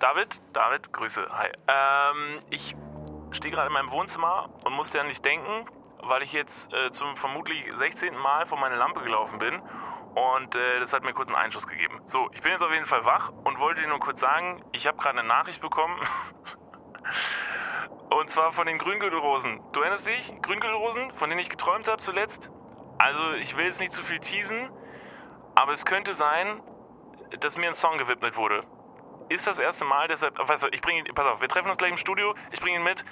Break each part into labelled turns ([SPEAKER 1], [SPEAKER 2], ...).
[SPEAKER 1] David, David, Grüße, hi. Ähm, ich stehe gerade in meinem Wohnzimmer und musste an dich denken, weil ich jetzt äh, zum vermutlich 16. Mal vor meine Lampe gelaufen bin und äh, das hat mir kurz einen Einschuss gegeben. So, ich bin jetzt auf jeden Fall wach und wollte dir nur kurz sagen, ich habe gerade eine Nachricht bekommen. und zwar von den Grüngürtelrosen. Du erinnerst dich? Grüngürtelrosen, von denen ich geträumt habe zuletzt? Also, ich will jetzt nicht zu viel teasen, aber es könnte sein, dass mir ein Song gewidmet wurde. Ist das erste Mal, deshalb, weißt du, ich bringe ihn, pass auf, wir treffen uns gleich im Studio, ich bringe ihn mit.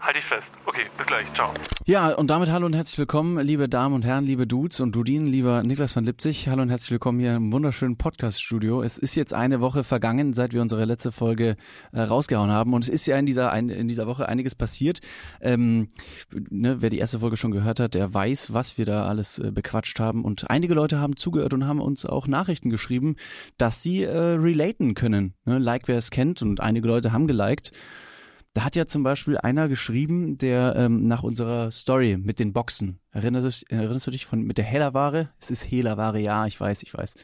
[SPEAKER 1] Halte ich fest. Okay, bis gleich. Ciao.
[SPEAKER 2] Ja, und damit hallo und herzlich willkommen, liebe Damen und Herren, liebe Dudes und Dudinen, lieber Niklas van Lipzig. Hallo und herzlich willkommen hier im wunderschönen Podcast-Studio. Es ist jetzt eine Woche vergangen, seit wir unsere letzte Folge äh, rausgehauen haben. Und es ist ja in dieser, ein, in dieser Woche einiges passiert. Ähm, ne, wer die erste Folge schon gehört hat, der weiß, was wir da alles äh, bequatscht haben. Und einige Leute haben zugehört und haben uns auch Nachrichten geschrieben, dass sie äh, relaten können. Ne? Like, wer es kennt. Und einige Leute haben geliked. Da hat ja zum Beispiel einer geschrieben, der ähm, nach unserer Story mit den Boxen, erinnerst, erinnerst du dich von mit der Hehlerware? Es ist Hehlerware, ja, ich weiß, ich weiß.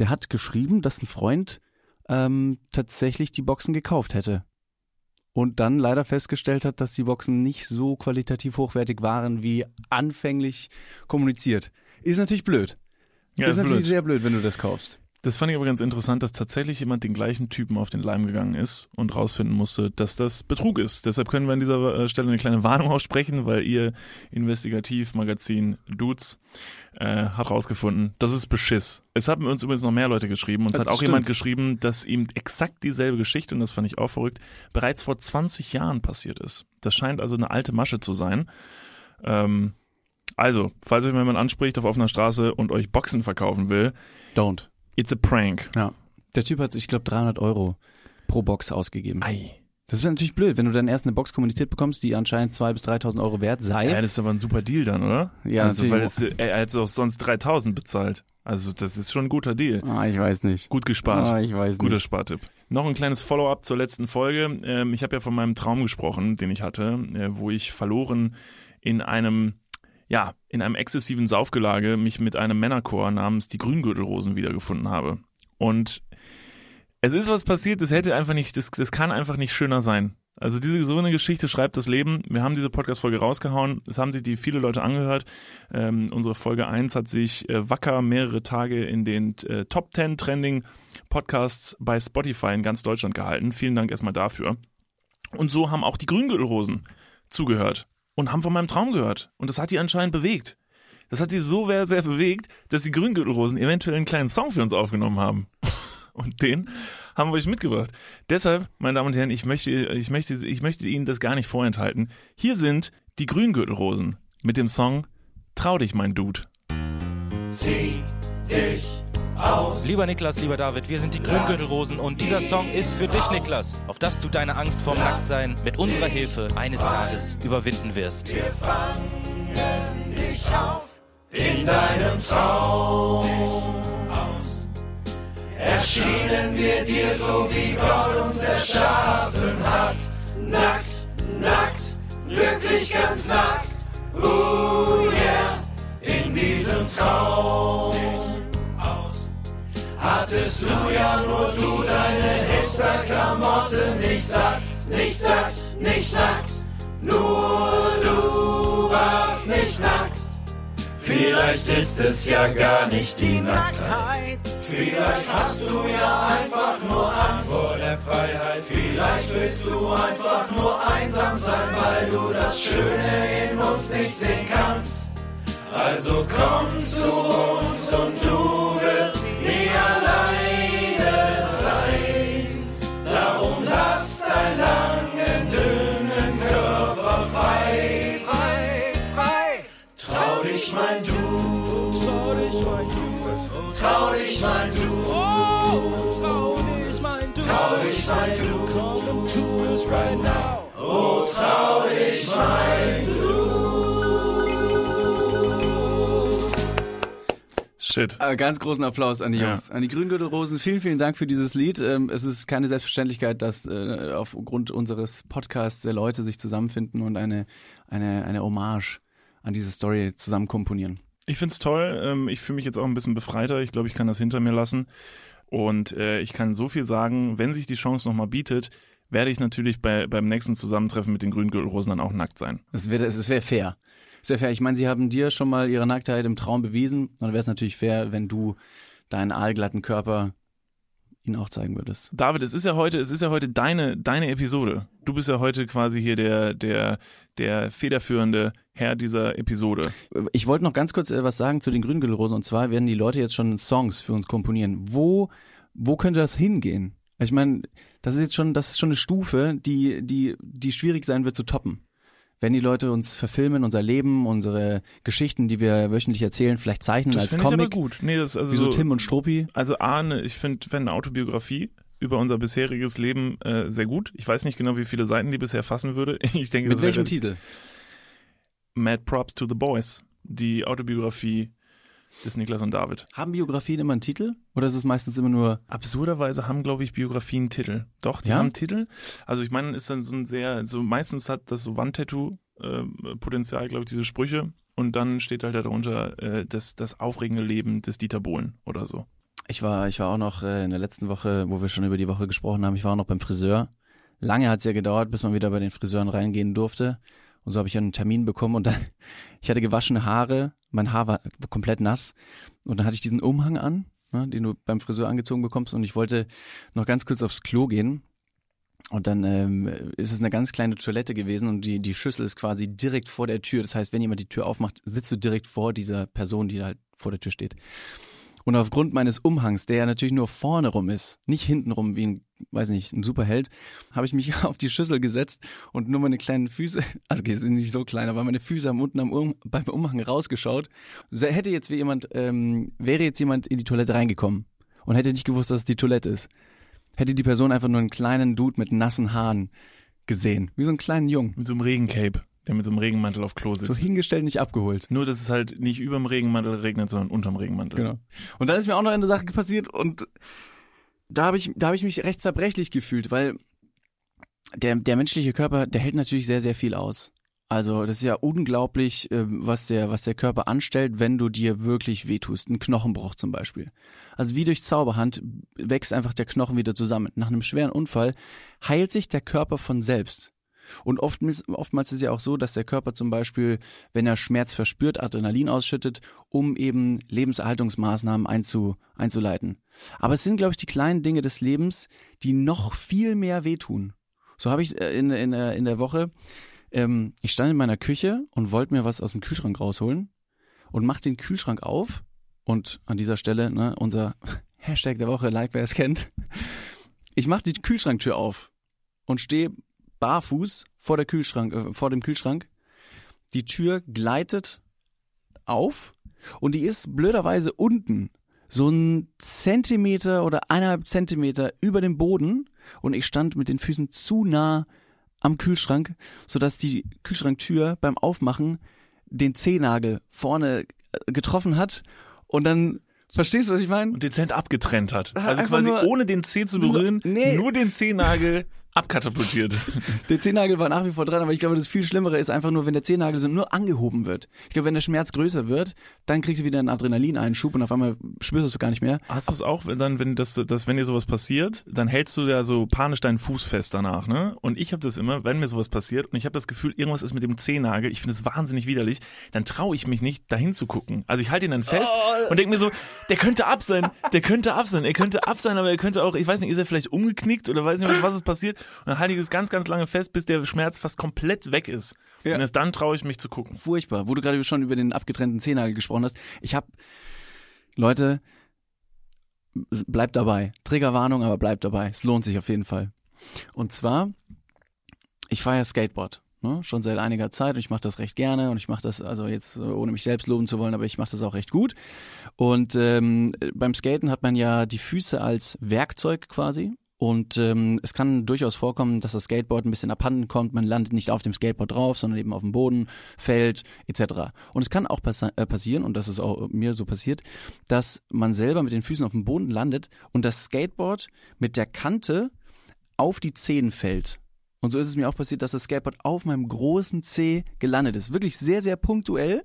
[SPEAKER 2] Der hat geschrieben, dass ein Freund ähm, tatsächlich die Boxen gekauft hätte. Und dann leider festgestellt hat, dass die Boxen nicht so qualitativ hochwertig waren, wie anfänglich kommuniziert. Ist natürlich blöd.
[SPEAKER 3] Ja,
[SPEAKER 2] ist,
[SPEAKER 3] ist
[SPEAKER 2] natürlich
[SPEAKER 3] blöd.
[SPEAKER 2] sehr blöd, wenn du das kaufst.
[SPEAKER 3] Das fand ich aber ganz interessant, dass tatsächlich jemand den gleichen Typen auf den Leim gegangen ist und rausfinden musste, dass das Betrug ist. Deshalb können wir an dieser äh, Stelle eine kleine Warnung aussprechen, weil ihr Investigativmagazin Dudes äh, hat rausgefunden, das ist Beschiss. Es haben uns übrigens noch mehr Leute geschrieben und es
[SPEAKER 2] Das
[SPEAKER 3] hat auch
[SPEAKER 2] stimmt.
[SPEAKER 3] jemand geschrieben, dass ihm exakt dieselbe Geschichte, und das fand ich auch verrückt, bereits vor 20 Jahren passiert ist. Das scheint also eine alte Masche zu sein. Ähm, also, falls euch jemand anspricht auf offener Straße und euch Boxen verkaufen will,
[SPEAKER 2] Don't.
[SPEAKER 3] It's a prank.
[SPEAKER 2] Ja. Der Typ hat, ich glaube, 300 Euro pro Box ausgegeben.
[SPEAKER 3] Ei.
[SPEAKER 2] Das ist natürlich blöd, wenn du dann erst eine Box kommuniziert bekommst, die anscheinend 2.000 bis 3.000 Euro wert sei.
[SPEAKER 3] Ja, das ist aber ein super Deal dann, oder?
[SPEAKER 2] Ja,
[SPEAKER 3] also, weil es, er hätte auch sonst 3000 bezahlt. Also, das ist schon ein guter Deal.
[SPEAKER 2] Ah, ich weiß nicht.
[SPEAKER 3] Gut gespart.
[SPEAKER 2] Ah, ich weiß
[SPEAKER 3] Guter
[SPEAKER 2] nicht.
[SPEAKER 3] Spartipp. Noch ein kleines Follow-up zur letzten Folge. Ähm, ich habe ja von meinem Traum gesprochen, den ich hatte, äh, wo ich verloren in einem, ja, in einem exzessiven Saufgelage mich mit einem Männerchor namens die Grüngürtelrosen wiedergefunden habe. Und es ist was passiert, das hätte einfach nicht, das, das kann einfach nicht schöner sein. Also diese so eine Geschichte schreibt das Leben. Wir haben diese Podcast-Folge rausgehauen. Es haben sich die viele Leute angehört. Ähm, unsere Folge 1 hat sich äh, wacker mehrere Tage in den äh, Top 10 Trending Podcasts bei Spotify in ganz Deutschland gehalten. Vielen Dank erstmal dafür. Und so haben auch die Grüngürtelrosen zugehört und haben von meinem Traum gehört. Und das hat die anscheinend bewegt. Das hat sie so sehr, sehr bewegt, dass die Grüngürtelrosen eventuell einen kleinen Song für uns aufgenommen haben. Und den haben wir euch mitgebracht. Deshalb, meine Damen und Herren, ich möchte, ich möchte, ich möchte Ihnen das gar nicht vorenthalten. Hier sind die Grüngürtelrosen mit dem Song Trau dich, mein Dude.
[SPEAKER 4] Lieber Niklas, lieber David, wir sind die Grüngürtelrosen und dieser Song ist für dich, Niklas, auf dass du deine Angst vorm Nacktsein mit unserer Hilfe eines Tages überwinden wirst.
[SPEAKER 5] In deinem Traum erschienen wir dir so wie Gott uns erschaffen hat. Nackt, nackt, wirklich ganz nackt. Oh yeah, in diesem Traum aus hattest du ja nur du deine Hipster-Klamotte nicht satt, nicht satt, nicht nackt. Nur du warst nicht nackt. Vielleicht ist es ja gar nicht die Nacktheit. Vielleicht hast du ja einfach nur Angst vor der Freiheit. Vielleicht willst du einfach nur einsam sein, weil du das Schöne in uns nicht sehen kannst. Also komm zu uns und du Trau dich, mein Du. trau dich, mein Du. Trau dich, mein Du. Come to us right now. Oh, trau dich, mein
[SPEAKER 3] Shit.
[SPEAKER 2] Äh, Ganz großen Applaus an die
[SPEAKER 3] Ja.
[SPEAKER 2] Jungs. An die Grüngürtelrosen. Vielen, vielen Dank für dieses Lied. Ähm, Es ist keine Selbstverständlichkeit, dass äh, aufgrund unseres Podcasts äh, Leute sich zusammenfinden und eine, eine, eine Hommage an diese Story zusammen komponieren.
[SPEAKER 3] Ich find's toll. Ähm, ich fühle mich jetzt auch ein bisschen befreiter. Ich glaube, ich kann das hinter mir lassen. Und äh, ich kann so viel sagen, wenn sich die Chance nochmal bietet, werde ich natürlich bei, beim nächsten Zusammentreffen mit den Grüngürtelrosen dann auch nackt sein.
[SPEAKER 2] Das wäre das wär fair. Das wäre fair. Ich meine, sie haben dir schon mal ihre Nacktheit im Traum bewiesen. Dann wäre es natürlich fair, wenn du deinen aalglatten Körper ihnen auch zeigen würdest.
[SPEAKER 3] David, es ist ja heute, es ist ja heute deine, deine Episode. Du bist ja heute quasi hier der, der, der federführende Herr dieser Episode.
[SPEAKER 2] Ich wollte noch ganz kurz äh, was sagen zu den Grüngürtelrosen. Und zwar werden die Leute jetzt schon Songs für uns komponieren. Wo, wo könnte das hingehen? Ich meine, das ist jetzt schon, das ist schon eine Stufe, die, die, die schwierig sein wird zu toppen. Wenn die Leute uns verfilmen, unser Leben, unsere Geschichten, die wir wöchentlich erzählen, vielleicht zeichnen
[SPEAKER 3] Das
[SPEAKER 2] als
[SPEAKER 3] finde ich aber
[SPEAKER 2] Comic,
[SPEAKER 3] gut. Nee, das, also
[SPEAKER 2] wie so
[SPEAKER 3] so,
[SPEAKER 2] Tim und Struppi.
[SPEAKER 3] Also A, ne, ich finde wenn eine Autobiografie über unser bisheriges Leben äh, sehr gut. Ich weiß nicht genau, wie viele Seiten die bisher fassen würde. Ich denke,
[SPEAKER 2] Mit welchem Titel?
[SPEAKER 3] Mad Props to the Boys, die Autobiografie des Niklas und David.
[SPEAKER 2] Haben Biografien immer einen Titel? Oder ist es meistens immer nur
[SPEAKER 3] Absurderweise haben, glaube ich, Biografien Titel. Doch, die
[SPEAKER 2] Ja?
[SPEAKER 3] haben Titel. Also ich meine, ist dann so ein sehr, so meistens hat das so Wandtattoo-Potenzial, glaube ich, diese Sprüche. Und dann steht halt darunter äh, das, das aufregende Leben des Dieter Bohlen oder so.
[SPEAKER 2] Ich war, ich war auch noch äh, in der letzten Woche, wo wir schon über die Woche gesprochen haben, ich war auch noch beim Friseur. Lange hat es ja gedauert, bis man wieder bei den Friseuren reingehen durfte. Und so habe ich einen Termin bekommen und dann, ich hatte gewaschene Haare, mein Haar war komplett nass. Und dann hatte ich diesen Umhang an, ne, den du beim Friseur angezogen bekommst. Und ich wollte noch ganz kurz aufs Klo gehen. Und dann ähm, ist es eine ganz kleine Toilette gewesen und die, die Schüssel ist quasi direkt vor der Tür. Das heißt, wenn jemand die Tür aufmacht, sitzt du direkt vor dieser Person, die halt vor der Tür steht. Und aufgrund meines Umhangs, der ja natürlich nur vorne rum ist, nicht hinten rum wie ein, weiß nicht, ein Superheld, habe ich mich auf die Schüssel gesetzt und nur meine kleinen Füße, also okay, sind nicht so klein, aber meine Füße haben unten am um, beim Umhang rausgeschaut. So hätte jetzt wie jemand, ähm, wäre jetzt jemand in die Toilette reingekommen und hätte nicht gewusst, dass es die Toilette ist, hätte die Person einfach nur einen kleinen Dude mit nassen Haaren gesehen, wie so einen kleinen Jungen.
[SPEAKER 3] Mit so einem Regencape, der mit so einem Regenmantel auf Klo
[SPEAKER 2] So
[SPEAKER 3] sitzt.
[SPEAKER 2] hingestellt, nicht abgeholt.
[SPEAKER 3] Nur, dass es halt nicht überm Regenmantel regnet, sondern unterm Regenmantel.
[SPEAKER 2] Genau. Und dann ist mir auch noch eine Sache passiert und da habe ich, da habe ich mich recht zerbrechlich gefühlt, weil der, der menschliche Körper, der hält natürlich sehr, sehr viel aus. Also das ist ja unglaublich, ähm, was der, was der Körper anstellt, wenn du dir wirklich wehtust. Ein Knochenbruch zum Beispiel. Also wie durch Zauberhand wächst einfach der Knochen wieder zusammen. Nach einem schweren Unfall heilt sich der Körper von selbst. Und oftmals, oftmals ist ja auch so, dass der Körper zum Beispiel, wenn er Schmerz verspürt, Adrenalin ausschüttet, um eben Lebenserhaltungsmaßnahmen einzu, einzuleiten. Aber es sind, glaube ich, die kleinen Dinge des Lebens, die noch viel mehr wehtun. So habe ich äh, in, in, in der Woche, ähm, ich stand in meiner Küche und wollte mir was aus dem Kühlschrank rausholen und mach den Kühlschrank auf und an dieser Stelle, ne, unser Hashtag der Woche, like wer es kennt. Ich mach die Kühlschranktür auf und stehe barfuß vor der Kühlschrank, äh, vor dem Kühlschrank. Die Tür gleitet auf und die ist blöderweise unten so ein Zentimeter oder eineinhalb Zentimeter über dem Boden und ich stand mit den Füßen zu nah am Kühlschrank, sodass die Kühlschranktür beim Aufmachen den Zehnagel vorne äh, getroffen hat und dann verstehst du, was ich meine?
[SPEAKER 3] Und dezent abgetrennt hat. Also
[SPEAKER 2] Einfach
[SPEAKER 3] quasi ohne den Zeh zu
[SPEAKER 2] Nur-
[SPEAKER 3] berühren,
[SPEAKER 2] nee.
[SPEAKER 3] nur den Zehennagel abkatapultiert.
[SPEAKER 2] Der Zehennagel war nach wie vor dran, aber ich glaube, das viel Schlimmere ist einfach nur, wenn der Zehennagel so nur angehoben wird. Ich glaube, wenn der Schmerz größer wird, dann kriegst du wieder einen Adrenalineinschub und auf einmal spürst du es gar nicht mehr.
[SPEAKER 3] Hast du es auch, wenn dann, wenn das, das, wenn dir sowas passiert, dann hältst du ja so panisch deinen Fuß fest danach, ne? Und ich habe das immer, wenn mir sowas passiert und ich habe das Gefühl, irgendwas ist mit dem Zehennagel, ich finde es wahnsinnig widerlich, dann traue ich mich nicht, dahin zu gucken. Also ich halte ihn dann fest und denke mir so, der könnte ab sein, der könnte ab sein, er könnte ab sein, aber er könnte auch, ich weiß nicht, ist er vielleicht umgeknickt oder weiß nicht, was, was ist passiert? Und dann halte ich es ganz, ganz lange fest, bis der Schmerz fast komplett weg ist.
[SPEAKER 2] Ja.
[SPEAKER 3] Und erst dann traue ich mich zu gucken.
[SPEAKER 2] Furchtbar. Wo du gerade schon über den abgetrennten Zehennagel gesprochen hast. Ich habe, Leute, bleibt dabei. Triggerwarnung, aber bleibt dabei. Es lohnt sich auf jeden Fall. Und zwar, ich fahre ja Skateboard. Ne? Schon seit einiger Zeit und ich mache das recht gerne und ich mache das, also jetzt äh, ohne mich selbst loben zu wollen, aber ich mache das auch recht gut. Und ähm, beim Skaten hat man ja die Füße als Werkzeug quasi. Und ähm, es kann durchaus vorkommen, dass das Skateboard ein bisschen abhanden kommt. Man landet nicht auf dem Skateboard drauf, sondern eben auf dem Boden, fällt etc. Und es kann auch passi äh, passieren, und das ist auch mir so passiert, dass man selber mit den Füßen auf dem Boden landet und das Skateboard mit der Kante auf die Zehen fällt. Und so ist es mir auch passiert, dass das Skateboard auf meinem großen Zeh gelandet ist. Wirklich sehr, sehr punktuell.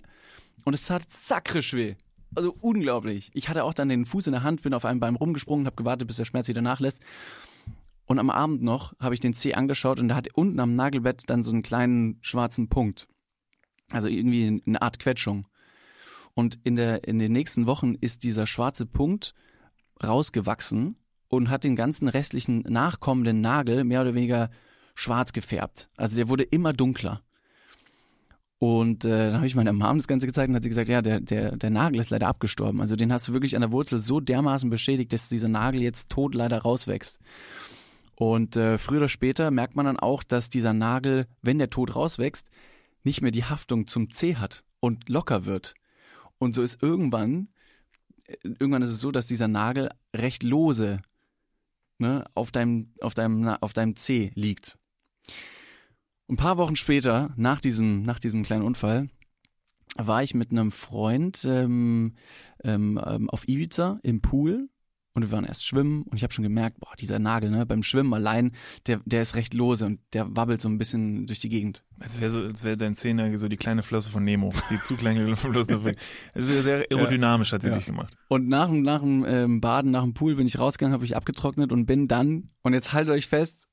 [SPEAKER 2] Und es tat sakrisch weh. Also unglaublich. Ich hatte auch dann den Fuß in der Hand, bin auf einem Bein rumgesprungen, habe gewartet, bis der Schmerz wieder nachlässt. Und am Abend noch habe ich den Zeh angeschaut und da hat unten am Nagelbett dann so einen kleinen schwarzen Punkt. Also irgendwie eine Art Quetschung. Und in, der, in den nächsten Wochen ist dieser schwarze Punkt rausgewachsen und hat den ganzen restlichen nachkommenden Nagel mehr oder weniger schwarz gefärbt. Also der wurde immer dunkler. Und äh, dann habe ich meiner Mom das Ganze gezeigt und hat sie gesagt, ja, der, der, der Nagel ist leider abgestorben. Also den hast du wirklich an der Wurzel so dermaßen beschädigt, dass dieser Nagel jetzt tot leider rauswächst. Und äh, früher oder später merkt man dann auch, dass dieser Nagel, wenn der tot rauswächst, nicht mehr die Haftung zum C hat und locker wird. Und so ist irgendwann, äh, irgendwann ist es so, dass dieser Nagel recht lose ne, auf deinem, auf deinem, auf deinem C liegt. Ein paar Wochen später, nach diesem, nach diesem kleinen Unfall, war ich mit einem Freund ähm, ähm, ähm, auf Ibiza im Pool und wir waren erst schwimmen und ich habe schon gemerkt, boah, dieser Nagel, ne, beim Schwimmen allein, der, der ist recht lose und der wabbelt so ein bisschen durch die Gegend.
[SPEAKER 3] Als wäre so, als wäre dein Zehennagel so die kleine Flosse von Nemo, die zu kleine Flosse. Es ist sehr aerodynamisch, hat sie
[SPEAKER 2] Ja.
[SPEAKER 3] dich gemacht.
[SPEAKER 2] Und nach, dem- nach dem ähm, Baden, nach dem Pool bin ich rausgegangen, habe ich abgetrocknet und bin dann, und jetzt haltet euch fest,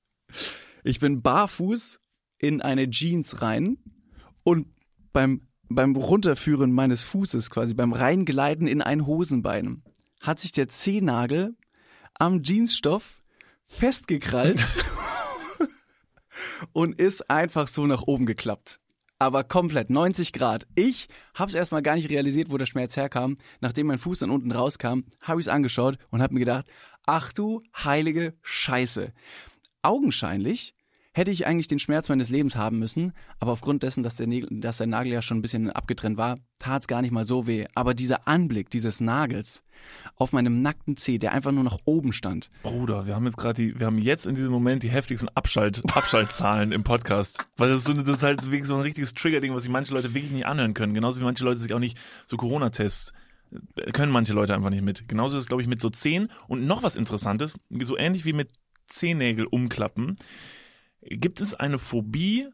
[SPEAKER 2] ich bin barfuß in eine Jeans rein und beim, beim Runterführen meines Fußes, quasi beim Reingleiten in ein Hosenbein, hat sich der Zehennagel am Jeansstoff festgekrallt und ist einfach so nach oben geklappt. Aber komplett, 90 Grad. Ich hab's erstmal gar nicht realisiert, wo der Schmerz herkam. Nachdem mein Fuß dann unten rauskam, habe ich's angeschaut und habe mir gedacht, ach du heilige Scheiße. Augenscheinlich hätte ich eigentlich den Schmerz meines Lebens haben müssen, aber aufgrund dessen, dass der, Nägel, dass der Nagel ja schon ein bisschen abgetrennt war, tat's gar nicht mal so weh. Aber dieser Anblick dieses Nagels auf meinem nackten Zeh, der einfach nur nach oben stand,
[SPEAKER 3] Bruder, wir haben jetzt gerade die, wir haben jetzt in diesem Moment die heftigsten Abschalt, Abschaltzahlen im Podcast. Weil das ist, so, eine- das ist halt wirklich so ein richtiges Triggerding, was sich manche Leute wirklich nicht anhören können. Genauso wie manche Leute sich auch nicht so Corona-Tests äh, können manche Leute einfach nicht mit. Genauso ist es, glaube ich, mit so Zehen. Und noch was Interessantes, so ähnlich wie mit Zehennägel umklappen, gibt es eine Phobie,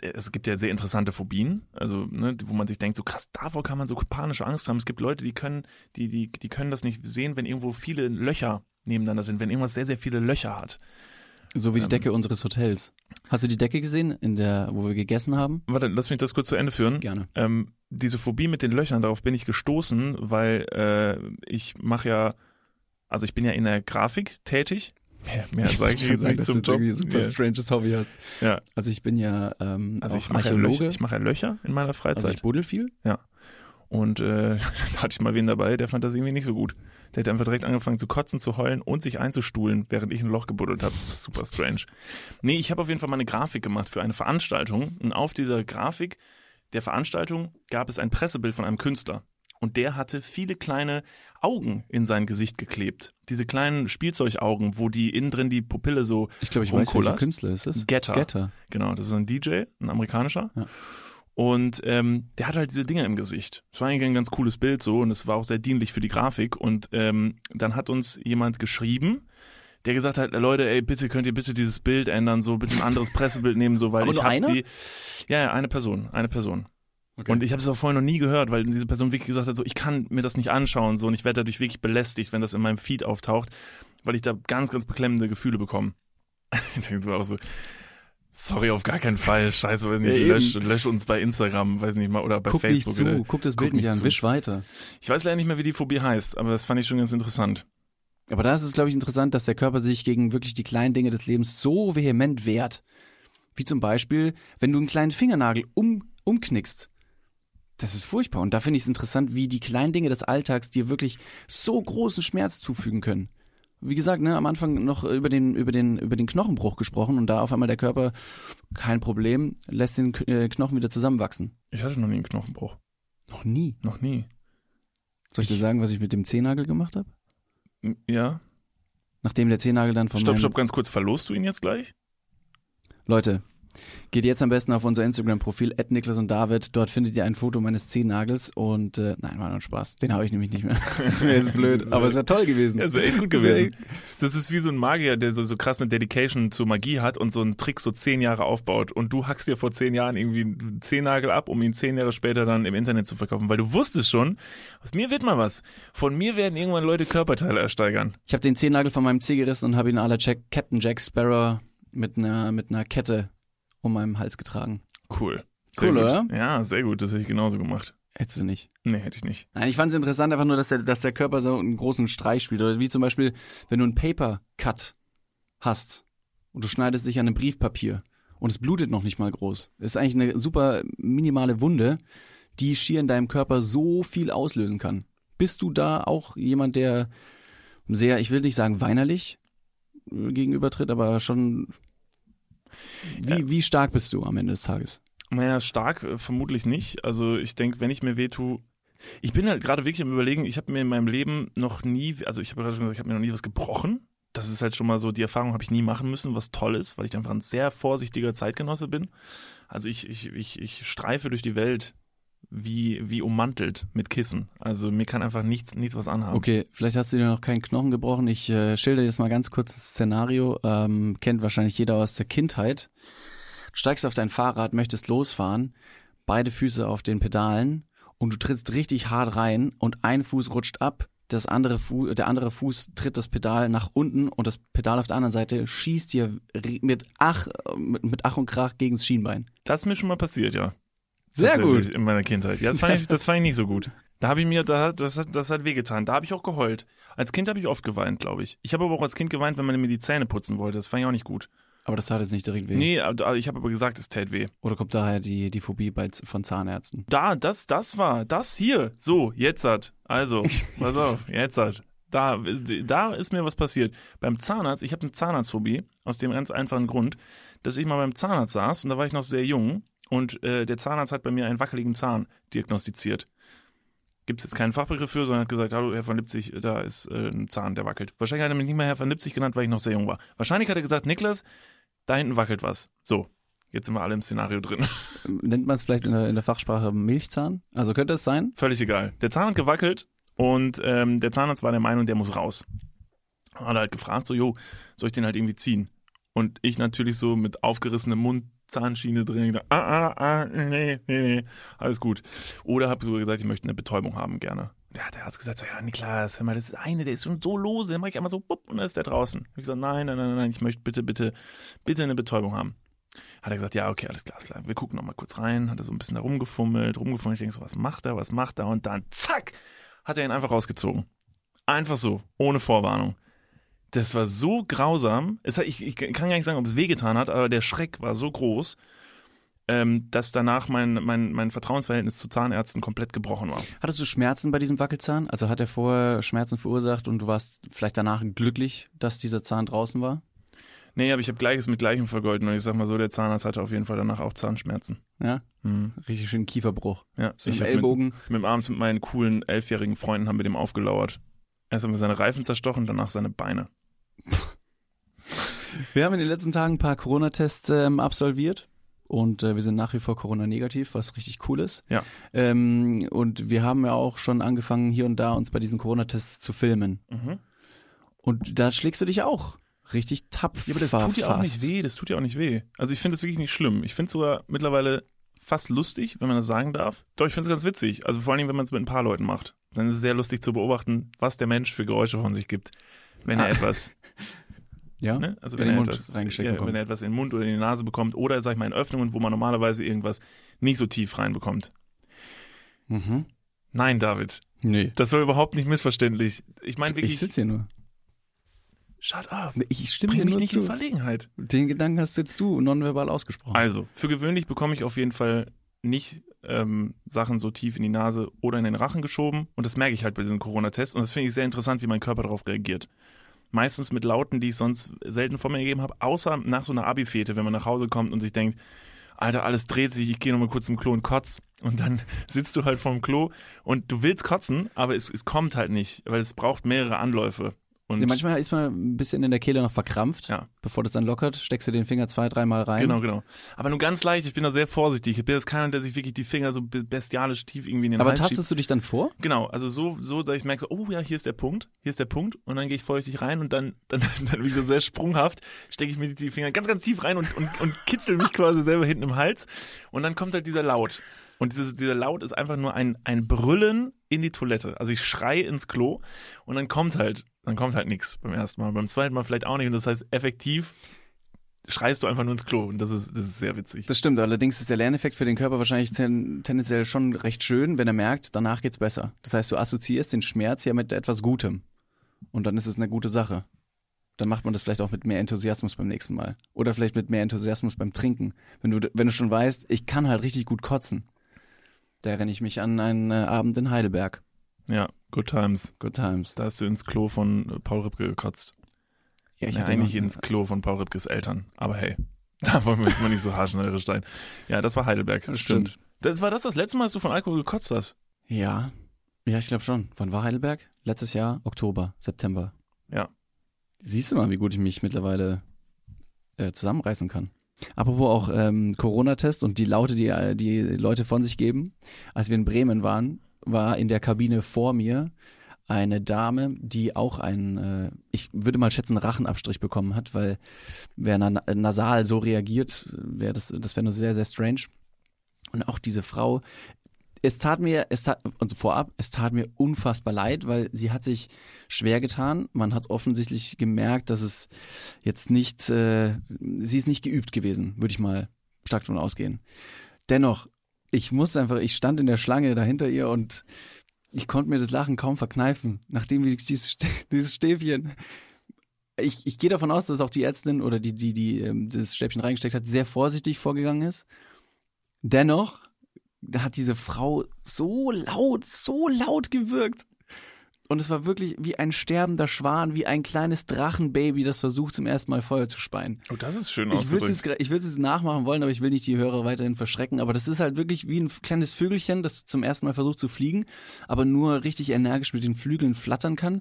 [SPEAKER 3] es gibt ja sehr interessante Phobien, also ne, wo man sich denkt, so krass, davor kann man so panische Angst haben. Es gibt Leute, die können, die, die, die können das nicht sehen, wenn irgendwo viele Löcher nebeneinander sind, wenn irgendwas sehr, sehr viele Löcher hat.
[SPEAKER 2] so wie die
[SPEAKER 3] Ähm.
[SPEAKER 2] Decke unseres Hotels. Hast du die Decke gesehen, in der, wo wir gegessen haben?
[SPEAKER 3] Warte, lass mich das kurz zu Ende führen.
[SPEAKER 2] Gerne.
[SPEAKER 3] Ähm, diese Phobie mit den Löchern, darauf bin ich gestoßen, weil äh, ich mache ja, also ich bin ja in der Grafik tätig. Mehr, mehr sage ich jetzt nicht
[SPEAKER 2] dass
[SPEAKER 3] zum
[SPEAKER 2] du
[SPEAKER 3] Job.
[SPEAKER 2] super
[SPEAKER 3] Ja.
[SPEAKER 2] stranges Hobby hast.
[SPEAKER 3] Ja.
[SPEAKER 2] Also ich bin ja ähm,
[SPEAKER 3] Also
[SPEAKER 2] auch
[SPEAKER 3] ich mache ja
[SPEAKER 2] Archäologe.
[SPEAKER 3] Löcher, ich mache ja Löcher in meiner
[SPEAKER 2] also
[SPEAKER 3] Freizeit.
[SPEAKER 2] ich buddel viel.
[SPEAKER 3] Und äh, da hatte ich mal wen dabei, der fand das irgendwie nicht so gut. Der hat einfach direkt angefangen zu kotzen, zu heulen und sich einzustuhlen, während ich ein Loch gebuddelt habe. Das war super strange. Nee, ich habe auf jeden Fall mal eine Grafik gemacht für eine Veranstaltung. Und auf dieser Grafik der Veranstaltung gab es ein Pressebild von einem Künstler. Und der hatte viele kleine Augen in sein Gesicht geklebt. Diese kleinen Spielzeugaugen, wo die innen drin die Pupille so
[SPEAKER 2] Ich glaube, ich weiß, welcher. Künstler ist es.
[SPEAKER 3] Getter.
[SPEAKER 2] Getter.
[SPEAKER 3] Genau, das ist ein DJ, ein amerikanischer.
[SPEAKER 2] Ja.
[SPEAKER 3] Und ähm, der hat halt diese Dinger im Gesicht. Es war eigentlich ein ganz cooles Bild so und es war auch sehr dienlich für die Grafik. Und ähm, dann hat uns jemand geschrieben, der gesagt hat, Leute, ey, bitte könnt ihr bitte dieses Bild ändern, so bitte ein anderes Pressebild nehmen, so weil
[SPEAKER 2] Aber
[SPEAKER 3] ich habe die. Ja, ja, eine Person, eine Person.
[SPEAKER 2] Okay.
[SPEAKER 3] Und ich habe es auch vorher noch nie gehört, weil diese Person wirklich gesagt hat, so ich kann mir das nicht anschauen, so und ich werde dadurch wirklich belästigt, wenn das in meinem Feed auftaucht, weil ich da ganz, ganz beklemmende Gefühle bekomme. ich denke so auch so, sorry, auf gar keinen Fall, scheiße, weiß nicht,
[SPEAKER 2] Ja,
[SPEAKER 3] lösch, lösch uns bei Instagram, weiß nicht mal, oder bei
[SPEAKER 2] guck
[SPEAKER 3] Facebook.
[SPEAKER 2] nicht zu,
[SPEAKER 3] oder-
[SPEAKER 2] guck das
[SPEAKER 3] guck
[SPEAKER 2] Bild nicht
[SPEAKER 3] nicht
[SPEAKER 2] an,
[SPEAKER 3] zu.
[SPEAKER 2] wisch weiter.
[SPEAKER 3] Ich weiß leider nicht mehr, wie die Phobie heißt, aber das fand ich schon ganz interessant.
[SPEAKER 2] Aber da ist es, glaube ich, interessant, dass der Körper sich gegen wirklich die kleinen Dinge des Lebens so vehement wehrt. Wie zum Beispiel, wenn du einen kleinen Fingernagel um, umknickst. Das ist furchtbar. Und da finde ich es interessant, wie die kleinen Dinge des Alltags dir wirklich so großen Schmerz zufügen können. Wie gesagt, ne, am Anfang noch über den, über den, über den Knochenbruch gesprochen und da auf einmal der Körper, kein Problem, lässt den äh, Knochen wieder zusammenwachsen.
[SPEAKER 3] Ich hatte noch nie einen Knochenbruch.
[SPEAKER 2] Noch nie.
[SPEAKER 3] Noch nie.
[SPEAKER 2] Soll ich dir sagen, was ich mit dem Zehennagel gemacht habe?
[SPEAKER 3] Ja?
[SPEAKER 2] Nachdem der Zehennagel dann von
[SPEAKER 3] Stopp, stopp, ganz kurz. Verlost du ihn jetzt gleich?
[SPEAKER 2] Leute, Geht jetzt am besten auf unser Instagram-Profil, Niklas und David. Dort findet ihr ein Foto meines Zehennagels und äh, nein, war nur Spaß. Den habe ich nämlich nicht mehr. das wäre jetzt blöd, aber es wäre toll gewesen.
[SPEAKER 3] Ja, das wäre echt gut gewesen. Das ist wie so ein Magier, der so, so krass eine Dedication zur Magie hat und so einen Trick so zehn Jahre aufbaut und du hackst dir vor zehn Jahren irgendwie einen Zehennagel ab, um ihn zehn Jahre später dann im Internet zu verkaufen, weil du wusstest schon, aus mir wird mal was. Von mir werden irgendwann Leute Körperteile ersteigern.
[SPEAKER 2] Ich habe den Zehennagel von meinem Zeh gerissen und habe ihn à la Jack, Captain Jack Sparrow mit einer, mit einer Kette um meinem Hals getragen.
[SPEAKER 3] Cool. Sehr
[SPEAKER 2] Cool,
[SPEAKER 3] gut.
[SPEAKER 2] oder?
[SPEAKER 3] Ja, sehr gut. Das hätte ich genauso gemacht.
[SPEAKER 2] Hättest du nicht.
[SPEAKER 3] Nee, hätte ich nicht.
[SPEAKER 2] Nein, ich fand es interessant einfach nur, dass der, dass der Körper so einen großen Streich spielt. Oder wie zum Beispiel, wenn du einen Paper Cut hast und du schneidest dich an einem Briefpapier und es blutet noch nicht mal groß. Das ist eigentlich eine super minimale Wunde, die schier in deinem Körper so viel auslösen kann. Bist du da auch jemand, der sehr, ich will nicht sagen weinerlich äh, gegenübertritt, aber schon wie, wie stark bist du am Ende des Tages?
[SPEAKER 3] Naja, stark äh, vermutlich nicht. Also ich denke, wenn ich mir weh tue, ich bin halt gerade wirklich am überlegen, ich habe mir in meinem Leben noch nie, also ich habe gerade schon gesagt, ich habe mir noch nie was gebrochen. Das ist halt schon mal so, die Erfahrung habe ich nie machen müssen, was toll ist, weil ich einfach ein sehr vorsichtiger Zeitgenosse bin. Also ich, ich, ich, ich streife durch die Welt wie, wie ummantelt mit Kissen. Also mir kann einfach nichts, nichts was anhaben.
[SPEAKER 2] Okay, vielleicht hast du dir noch keinen Knochen gebrochen. Ich äh, schilder jetzt mal ganz kurz das Szenario. Ähm, kennt wahrscheinlich jeder aus der Kindheit. Du steigst auf dein Fahrrad, möchtest losfahren, beide Füße auf den Pedalen und du trittst richtig hart rein und ein Fuß rutscht ab, das andere Fu der andere Fuß tritt das Pedal nach unten und das Pedal auf der anderen Seite schießt dir mit Ach, mit, mit Ach und Krach gegens Schienbein.
[SPEAKER 3] Das ist mir schon mal passiert, ja.
[SPEAKER 2] Sehr gut.
[SPEAKER 3] In meiner Kindheit. Ja, das fand ich, das fand ich nicht so gut. Da habe ich mir, da, hat- das, hat, das hat wehgetan. Da habe ich auch geheult. Als Kind habe ich oft geweint, glaube ich. Ich habe aber auch als Kind geweint, wenn man mir die Zähne putzen wollte. Das fand ich auch nicht gut.
[SPEAKER 2] Aber das tat jetzt nicht direkt weh.
[SPEAKER 3] Nee, ich habe aber gesagt, es tät weh.
[SPEAKER 2] Oder kommt daher die, die Phobie bei, von Zahnärzten?
[SPEAKER 3] Da, das, das war, das hier. So, jetzt hat. Also, pass auf, jetzt hat. Da, da ist mir was passiert. Beim Zahnarzt, ich habe eine Zahnarztphobie, aus dem ganz einfachen Grund, dass ich mal beim Zahnarzt saß und da war ich noch sehr jung und äh, der Zahnarzt hat bei mir einen wackeligen Zahn diagnostiziert. Gibt es jetzt keinen Fachbegriff für, sondern hat gesagt, hallo Herr von Lipzig, da ist äh, ein Zahn, der wackelt. Wahrscheinlich hat er mich nicht mehr Herr von Lipzig genannt, weil ich noch sehr jung war. Wahrscheinlich hat er gesagt, Niklas, da hinten wackelt was. So, jetzt sind wir alle im Szenario drin.
[SPEAKER 2] Nennt man es vielleicht in der, in der Fachsprache Milchzahn? Also könnte es sein?
[SPEAKER 3] Völlig egal. Der Zahn hat gewackelt und ähm, der Zahnarzt war der Meinung, der muss raus. Hat er halt gefragt, so, jo, soll ich den halt irgendwie ziehen? Und ich natürlich so mit aufgerissenem Mund, Zahnschiene drin, gedacht, ah, ah, ah, nee, nee, nee, alles gut. Oder habe sogar gesagt, ich möchte eine Betäubung haben, gerne. Ja, der Arzt gesagt, so, ja, Niklas, hör mal, das ist eine, der ist schon so lose, den mache ich einmal so, bupp, und dann ist der draußen. Ich gesagt, nein, nein, nein, nein, ich möchte bitte, bitte, bitte eine Betäubung haben. Hat er gesagt, ja, okay, alles klar, klar. Wir gucken noch mal kurz rein. Hat er so ein bisschen da rumgefummelt, rumgefummelt. Ich denke so, was macht er, was macht er? Und dann, zack, hat er ihn einfach rausgezogen. Einfach so, ohne Vorwarnung. Das war so grausam. Es ich, ich kann gar nicht sagen, ob es wehgetan hat, aber der Schreck war so groß, ähm, dass danach mein, mein, mein Vertrauensverhältnis zu Zahnärzten komplett gebrochen war.
[SPEAKER 2] Hattest du Schmerzen bei diesem Wackelzahn? Also hat er vorher Schmerzen verursacht und du warst vielleicht danach glücklich, dass dieser Zahn draußen war?
[SPEAKER 3] Nee, aber ich habe Gleiches mit Gleichem vergolten und ich sag mal so, der Zahnarzt hatte auf jeden Fall danach auch Zahnschmerzen.
[SPEAKER 2] Ja,
[SPEAKER 3] Mhm.
[SPEAKER 2] richtig schön Kieferbruch.
[SPEAKER 3] Ja,
[SPEAKER 2] So
[SPEAKER 3] ich hab
[SPEAKER 2] Ellbogen.
[SPEAKER 3] Mit, mit dem abends mit meinen coolen elfjährigen Freunden haben wir dem aufgelauert. Erst haben wir seine Reifen zerstochen, danach seine Beine.
[SPEAKER 2] Wir haben in den letzten Tagen ein paar Corona-Tests ähm, absolviert. Und äh, wir sind nach wie vor Corona-negativ, was richtig cool ist.
[SPEAKER 3] Ja.
[SPEAKER 2] Ähm, und wir haben ja auch schon angefangen, hier und da uns bei diesen Corona-Tests zu filmen.
[SPEAKER 3] Mhm.
[SPEAKER 2] Und da schlägst du dich auch richtig tapfer
[SPEAKER 3] Ja, aber das tut ja auch nicht weh, das tut ja auch nicht weh. Also ich finde es wirklich nicht schlimm. Ich finde es sogar mittlerweile fast lustig, wenn man das sagen darf. Doch, ich finde es ganz witzig. Also vor allen Dingen, wenn man es mit ein paar Leuten macht. Dann ist es sehr lustig zu beobachten, was der Mensch für Geräusche von sich gibt, wenn er
[SPEAKER 2] Ah.
[SPEAKER 3] etwas,
[SPEAKER 2] Ja,
[SPEAKER 3] ne? also
[SPEAKER 2] in
[SPEAKER 3] wenn
[SPEAKER 2] den
[SPEAKER 3] er
[SPEAKER 2] Mund
[SPEAKER 3] etwas, ja, wenn er etwas in den Mund oder in die Nase bekommt oder, sag ich mal, in Öffnungen, wo man normalerweise irgendwas nicht so tief reinbekommt.
[SPEAKER 2] Mhm.
[SPEAKER 3] Nein, David,
[SPEAKER 2] Nee.
[SPEAKER 3] das soll überhaupt nicht missverständlich. Ich meine
[SPEAKER 2] Ich
[SPEAKER 3] wirklich,
[SPEAKER 2] sitze hier nur.
[SPEAKER 3] shut up.
[SPEAKER 2] Ich stimme
[SPEAKER 3] Bring mich nicht
[SPEAKER 2] zu.
[SPEAKER 3] in Verlegenheit.
[SPEAKER 2] Den Gedanken hast jetzt du nonverbal ausgesprochen.
[SPEAKER 3] Also, für gewöhnlich bekomme ich auf jeden Fall nicht ähm, Sachen so tief in die Nase oder in den Rachen geschoben. Und das merke ich halt bei diesen Corona-Tests. Und das finde ich sehr interessant, wie mein Körper darauf reagiert. Meistens mit Lauten, die ich sonst selten vor mir gegeben habe, außer nach so einer Abi-Fete, wenn man nach Hause kommt und sich denkt, Alter, alles dreht sich, ich gehe nochmal kurz zum Klo und kotz. Und dann sitzt du halt vorm Klo und du willst kotzen, aber es, es kommt halt nicht, weil es braucht mehrere Anläufe. Und
[SPEAKER 2] Ja, manchmal ist man ein bisschen in der Kehle noch verkrampft.
[SPEAKER 3] Ja.
[SPEAKER 2] Bevor das dann lockert, steckst du den Finger zwei, dreimal rein.
[SPEAKER 3] Genau, genau. Aber nur ganz leicht, ich bin da sehr vorsichtig. Ich bin jetzt keiner, der sich wirklich die Finger so be- bestialisch tief irgendwie in den
[SPEAKER 2] Aber
[SPEAKER 3] Hals schiebt.
[SPEAKER 2] tastest du dich dann vor?
[SPEAKER 3] Genau, also so, so, dass ich merke so, oh ja, hier ist der Punkt, hier ist der Punkt und dann gehe ich vorsichtig rein und dann, dann, dann wie so sehr sprunghaft stecke ich mir die Finger ganz, ganz tief rein und, und, und kitzel mich quasi selber hinten im Hals und dann kommt halt dieser Laut. Und dieses, dieser Laut ist einfach nur ein, ein Brüllen in die Toilette. Also ich schrei ins Klo und dann kommt halt, dann kommt halt nichts beim ersten Mal. Beim zweiten Mal vielleicht auch nicht. Und das heißt, effektiv schreist du einfach nur ins Klo. Und das ist, das ist sehr witzig.
[SPEAKER 2] Das stimmt, allerdings ist der Lerneffekt für den Körper wahrscheinlich ten, tendenziell schon recht schön, wenn er merkt, danach geht's besser. Das heißt, du assoziierst den Schmerz ja mit etwas Gutem. Und dann ist es eine gute Sache. Dann macht man das vielleicht auch mit mehr Enthusiasmus beim nächsten Mal. Oder vielleicht mit mehr Enthusiasmus beim Trinken. Wenn du, wenn du schon weißt, ich kann halt richtig gut kotzen. Da erinnere ich mich an einen äh, Abend in Heidelberg.
[SPEAKER 3] Ja, good times.
[SPEAKER 2] Good times.
[SPEAKER 3] Da hast du ins Klo von äh, Paul Ripke gekotzt.
[SPEAKER 2] Ja,
[SPEAKER 3] ja,
[SPEAKER 2] hatte
[SPEAKER 3] eigentlich ins Klo von Paul Ripkes Eltern. Aber hey, da wollen wir jetzt mal nicht so haarschneiderisch sein. Ja, das war Heidelberg.
[SPEAKER 2] Das stimmt.
[SPEAKER 3] Das war das das letzte Mal, dass du von Alkohol gekotzt hast?
[SPEAKER 2] Ja. Ja, ich glaube schon. Wann war Heidelberg? Letztes Jahr, Oktober, September.
[SPEAKER 3] Ja.
[SPEAKER 2] Siehst du mal, wie gut ich mich mittlerweile äh, zusammenreißen kann. Apropos auch ähm, Corona-Test und die Laute, die äh, die Leute von sich geben. Als wir in Bremen waren, war in der Kabine vor mir eine Dame, die auch einen, äh, ich würde mal schätzen, Rachenabstrich bekommen hat, weil wer na nasal so reagiert, wäre das, das wäre nur sehr, sehr strange. Und auch diese Frau, es tat mir, es tat, und vorab, es tat mir unfassbar leid, weil sie hat sich schwer getan. Man hat offensichtlich gemerkt, dass es jetzt nicht, äh, sie ist nicht geübt gewesen, würde ich mal stark davon ausgehen. Dennoch, ich muss einfach, ich stand in der Schlange dahinter ihr und ich konnte mir das Lachen kaum verkneifen, nachdem wir dieses, dieses Stäbchen ich, ich gehe davon aus, dass auch die Ärztin oder die, die, die ähm, das Stäbchen reingesteckt hat, sehr vorsichtig vorgegangen ist. Dennoch hat diese Frau so laut, so laut gewirkt. Und es war wirklich wie ein sterbender Schwan, wie ein kleines Drachenbaby, das versucht zum ersten Mal Feuer zu speien.
[SPEAKER 3] Oh, das ist schön
[SPEAKER 2] Ich würde jetzt ich würde es nachmachen wollen, aber ich will nicht die Hörer weiterhin verschrecken. Aber das ist halt wirklich wie ein kleines Vögelchen, das zum ersten Mal versucht zu fliegen, aber nur richtig energisch mit den Flügeln flattern kann.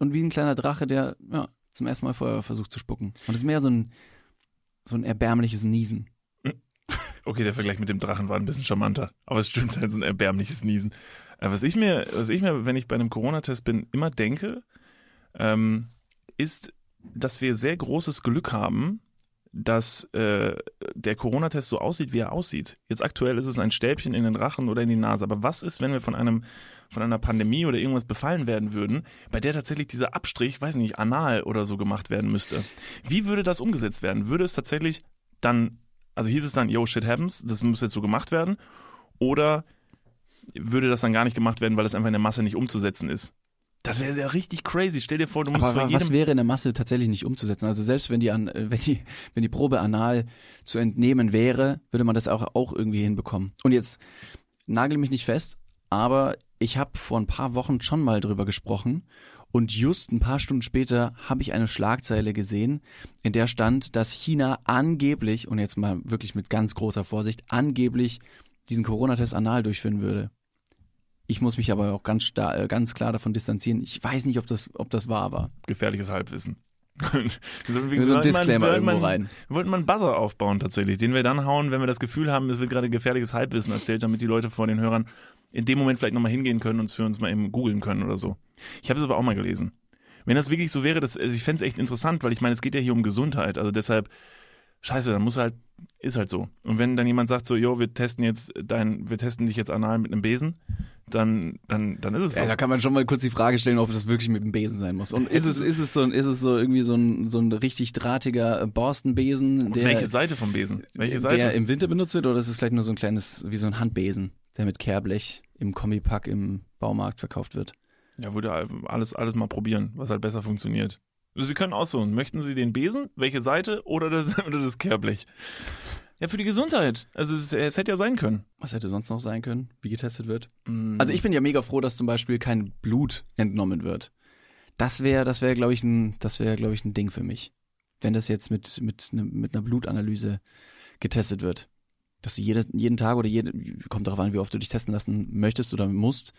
[SPEAKER 2] Und wie ein kleiner Drache, der ja, zum ersten Mal Feuer versucht zu spucken. Und es ist mehr so ein, so ein erbärmliches Niesen.
[SPEAKER 3] Okay, der Vergleich mit dem Drachen war ein bisschen charmanter. Aber es stimmt halt so ein erbärmliches Niesen. Äh, Was ich mir, was ich mir, wenn ich bei einem Corona-Test bin, immer denke, ähm, ist, dass wir sehr großes Glück haben, dass äh, der Corona-Test so aussieht, wie er aussieht. Jetzt aktuell ist es ein Stäbchen in den Rachen oder in die Nase. Aber was ist, wenn wir von einem von einer Pandemie oder irgendwas befallen werden würden, bei der tatsächlich dieser Abstrich, weiß nicht, anal oder so gemacht werden müsste? Wie würde das umgesetzt werden? Würde es tatsächlich dann, also hieß es dann, yo, shit happens, das muss jetzt so gemacht werden? Oder würde das dann gar nicht gemacht werden, weil es einfach in der Masse nicht umzusetzen ist? Das wäre ja richtig crazy. Stell dir vor, du musst
[SPEAKER 2] Aber
[SPEAKER 3] jedem
[SPEAKER 2] was wäre in der Masse tatsächlich nicht umzusetzen? Also selbst wenn die, an, äh, wenn die, wenn die Probe anal zu entnehmen wäre, würde man das auch, auch irgendwie hinbekommen. Und jetzt nagel mich nicht fest, aber ich habe vor ein paar Wochen schon mal drüber gesprochen und just ein paar Stunden später habe ich eine Schlagzeile gesehen, in der stand, dass China angeblich, und jetzt mal wirklich mit ganz großer Vorsicht, angeblich diesen Corona-Test anal durchführen würde. Ich muss mich aber auch ganz, äh, ganz klar davon distanzieren. Ich weiß nicht, ob das, ob das wahr war.
[SPEAKER 3] gefährliches Halbwissen. Wir
[SPEAKER 2] so ein Disclaimer
[SPEAKER 3] wollten
[SPEAKER 2] irgendwo
[SPEAKER 3] mal-
[SPEAKER 2] rein.
[SPEAKER 3] Wir wollten mal einen Buzzer aufbauen tatsächlich, den wir dann hauen, wenn wir das Gefühl haben, es wird gerade gefährliches Halbwissen erzählt, damit die Leute vor den Hörern in dem Moment vielleicht nochmal hingehen können und es für uns mal eben googeln können oder so. Ich habe es aber auch mal gelesen. Wenn das wirklich so wäre, das, also ich fände es echt interessant, weil ich meine, es geht ja hier um Gesundheit. Also deshalb, scheiße, dann muss halt, ist halt so. Und wenn dann jemand sagt so, jo, wir testen jetzt dein, wir testen dich jetzt anal mit einem Besen, dann, dann, dann ist es so.
[SPEAKER 2] Ja, da kann man schon mal kurz die Frage stellen, ob das wirklich mit dem Besen sein muss. Und ist es, ist es so, ist es so irgendwie so ein, so ein richtig drahtiger äh, Borstenbesen, der,
[SPEAKER 3] welche Seite vom Besen? Welche
[SPEAKER 2] der
[SPEAKER 3] Seite?
[SPEAKER 2] im Winter benutzt wird, oder ist es vielleicht nur so ein kleines, wie so ein Handbesen, der mit Kehrblech im Kombipack im Baumarkt verkauft wird?
[SPEAKER 3] Ja, würde alles, alles mal probieren, was halt besser funktioniert. Sie können aussuchen, möchten Sie den Besen, welche Seite oder das, oder das Kehrblech? Ja, für die Gesundheit. Also es, es hätte ja sein können.
[SPEAKER 2] Was hätte sonst noch sein können, wie getestet wird?
[SPEAKER 3] Mm,
[SPEAKER 2] Also ich bin ja mega froh, dass zum Beispiel kein Blut entnommen wird. Das wäre, das wäre, glaube ich, ein, das wäre, glaube ich, ein Ding für mich. Wenn das jetzt mit, mit, ne, mit einer Blutanalyse getestet wird. Dass du jede, jeden Tag oder jede, kommt darauf an, wie oft du dich testen lassen möchtest oder musst,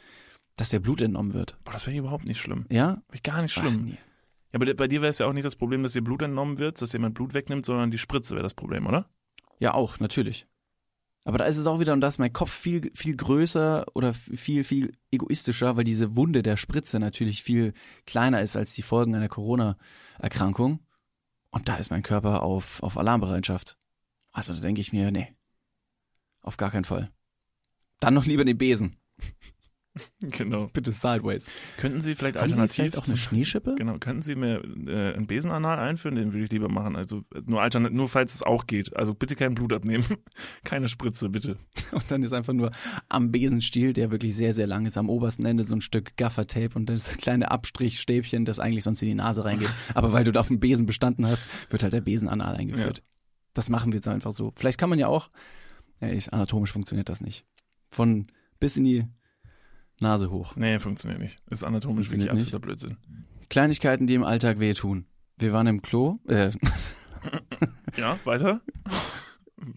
[SPEAKER 2] dass der Blut entnommen wird.
[SPEAKER 3] Boah, das wäre überhaupt nicht schlimm.
[SPEAKER 2] Ja?
[SPEAKER 3] Gar nicht
[SPEAKER 2] Ach,
[SPEAKER 3] schlimm.
[SPEAKER 2] nee.
[SPEAKER 3] Ja, aber bei dir wäre es ja auch nicht das Problem, dass dir Blut entnommen wird, dass jemand Blut wegnimmt, sondern die Spritze wäre das Problem, oder?
[SPEAKER 2] Ja, auch, natürlich. Aber da ist es auch wieder, und da ist mein Kopf viel, viel größer oder viel, viel egoistischer, weil diese Wunde der Spritze natürlich viel kleiner ist als die Folgen einer Corona-Erkrankung. Und da ist mein Körper auf, auf Alarmbereitschaft. Also da denke ich mir, nee, auf gar keinen Fall. Dann noch lieber den Besen.
[SPEAKER 3] Genau.
[SPEAKER 2] Bitte sideways.
[SPEAKER 3] Könnten Sie vielleicht
[SPEAKER 2] Haben Sie
[SPEAKER 3] alternativ
[SPEAKER 2] vielleicht auch eine Schneeschippe?
[SPEAKER 3] Genau, könnten Sie mir äh, einen Besenanal einführen? Den würde ich lieber machen. Also nur alternat nur falls es auch geht. Also bitte kein Blut abnehmen. Keine Spritze, bitte.
[SPEAKER 2] Und dann ist einfach nur am Besenstiel, der wirklich sehr, sehr lang ist, am obersten Ende so ein Stück Gaffertape und das kleine Abstrichstäbchen, das eigentlich sonst in die Nase reingeht. Aber weil du da auf dem Besen bestanden hast, wird halt der Besenanal eingeführt. Das machen wir jetzt einfach so. Vielleicht kann man ja auch, ja, ich, anatomisch funktioniert das nicht. Von bis in die Nase hoch.
[SPEAKER 3] Nee, funktioniert nicht. Ist anatomisch wirklich
[SPEAKER 2] Funktioniert
[SPEAKER 3] absoluter Blödsinn.
[SPEAKER 2] Kleinigkeiten, die im Alltag wehtun. Wir waren im Klo, äh,
[SPEAKER 3] Ja, weiter?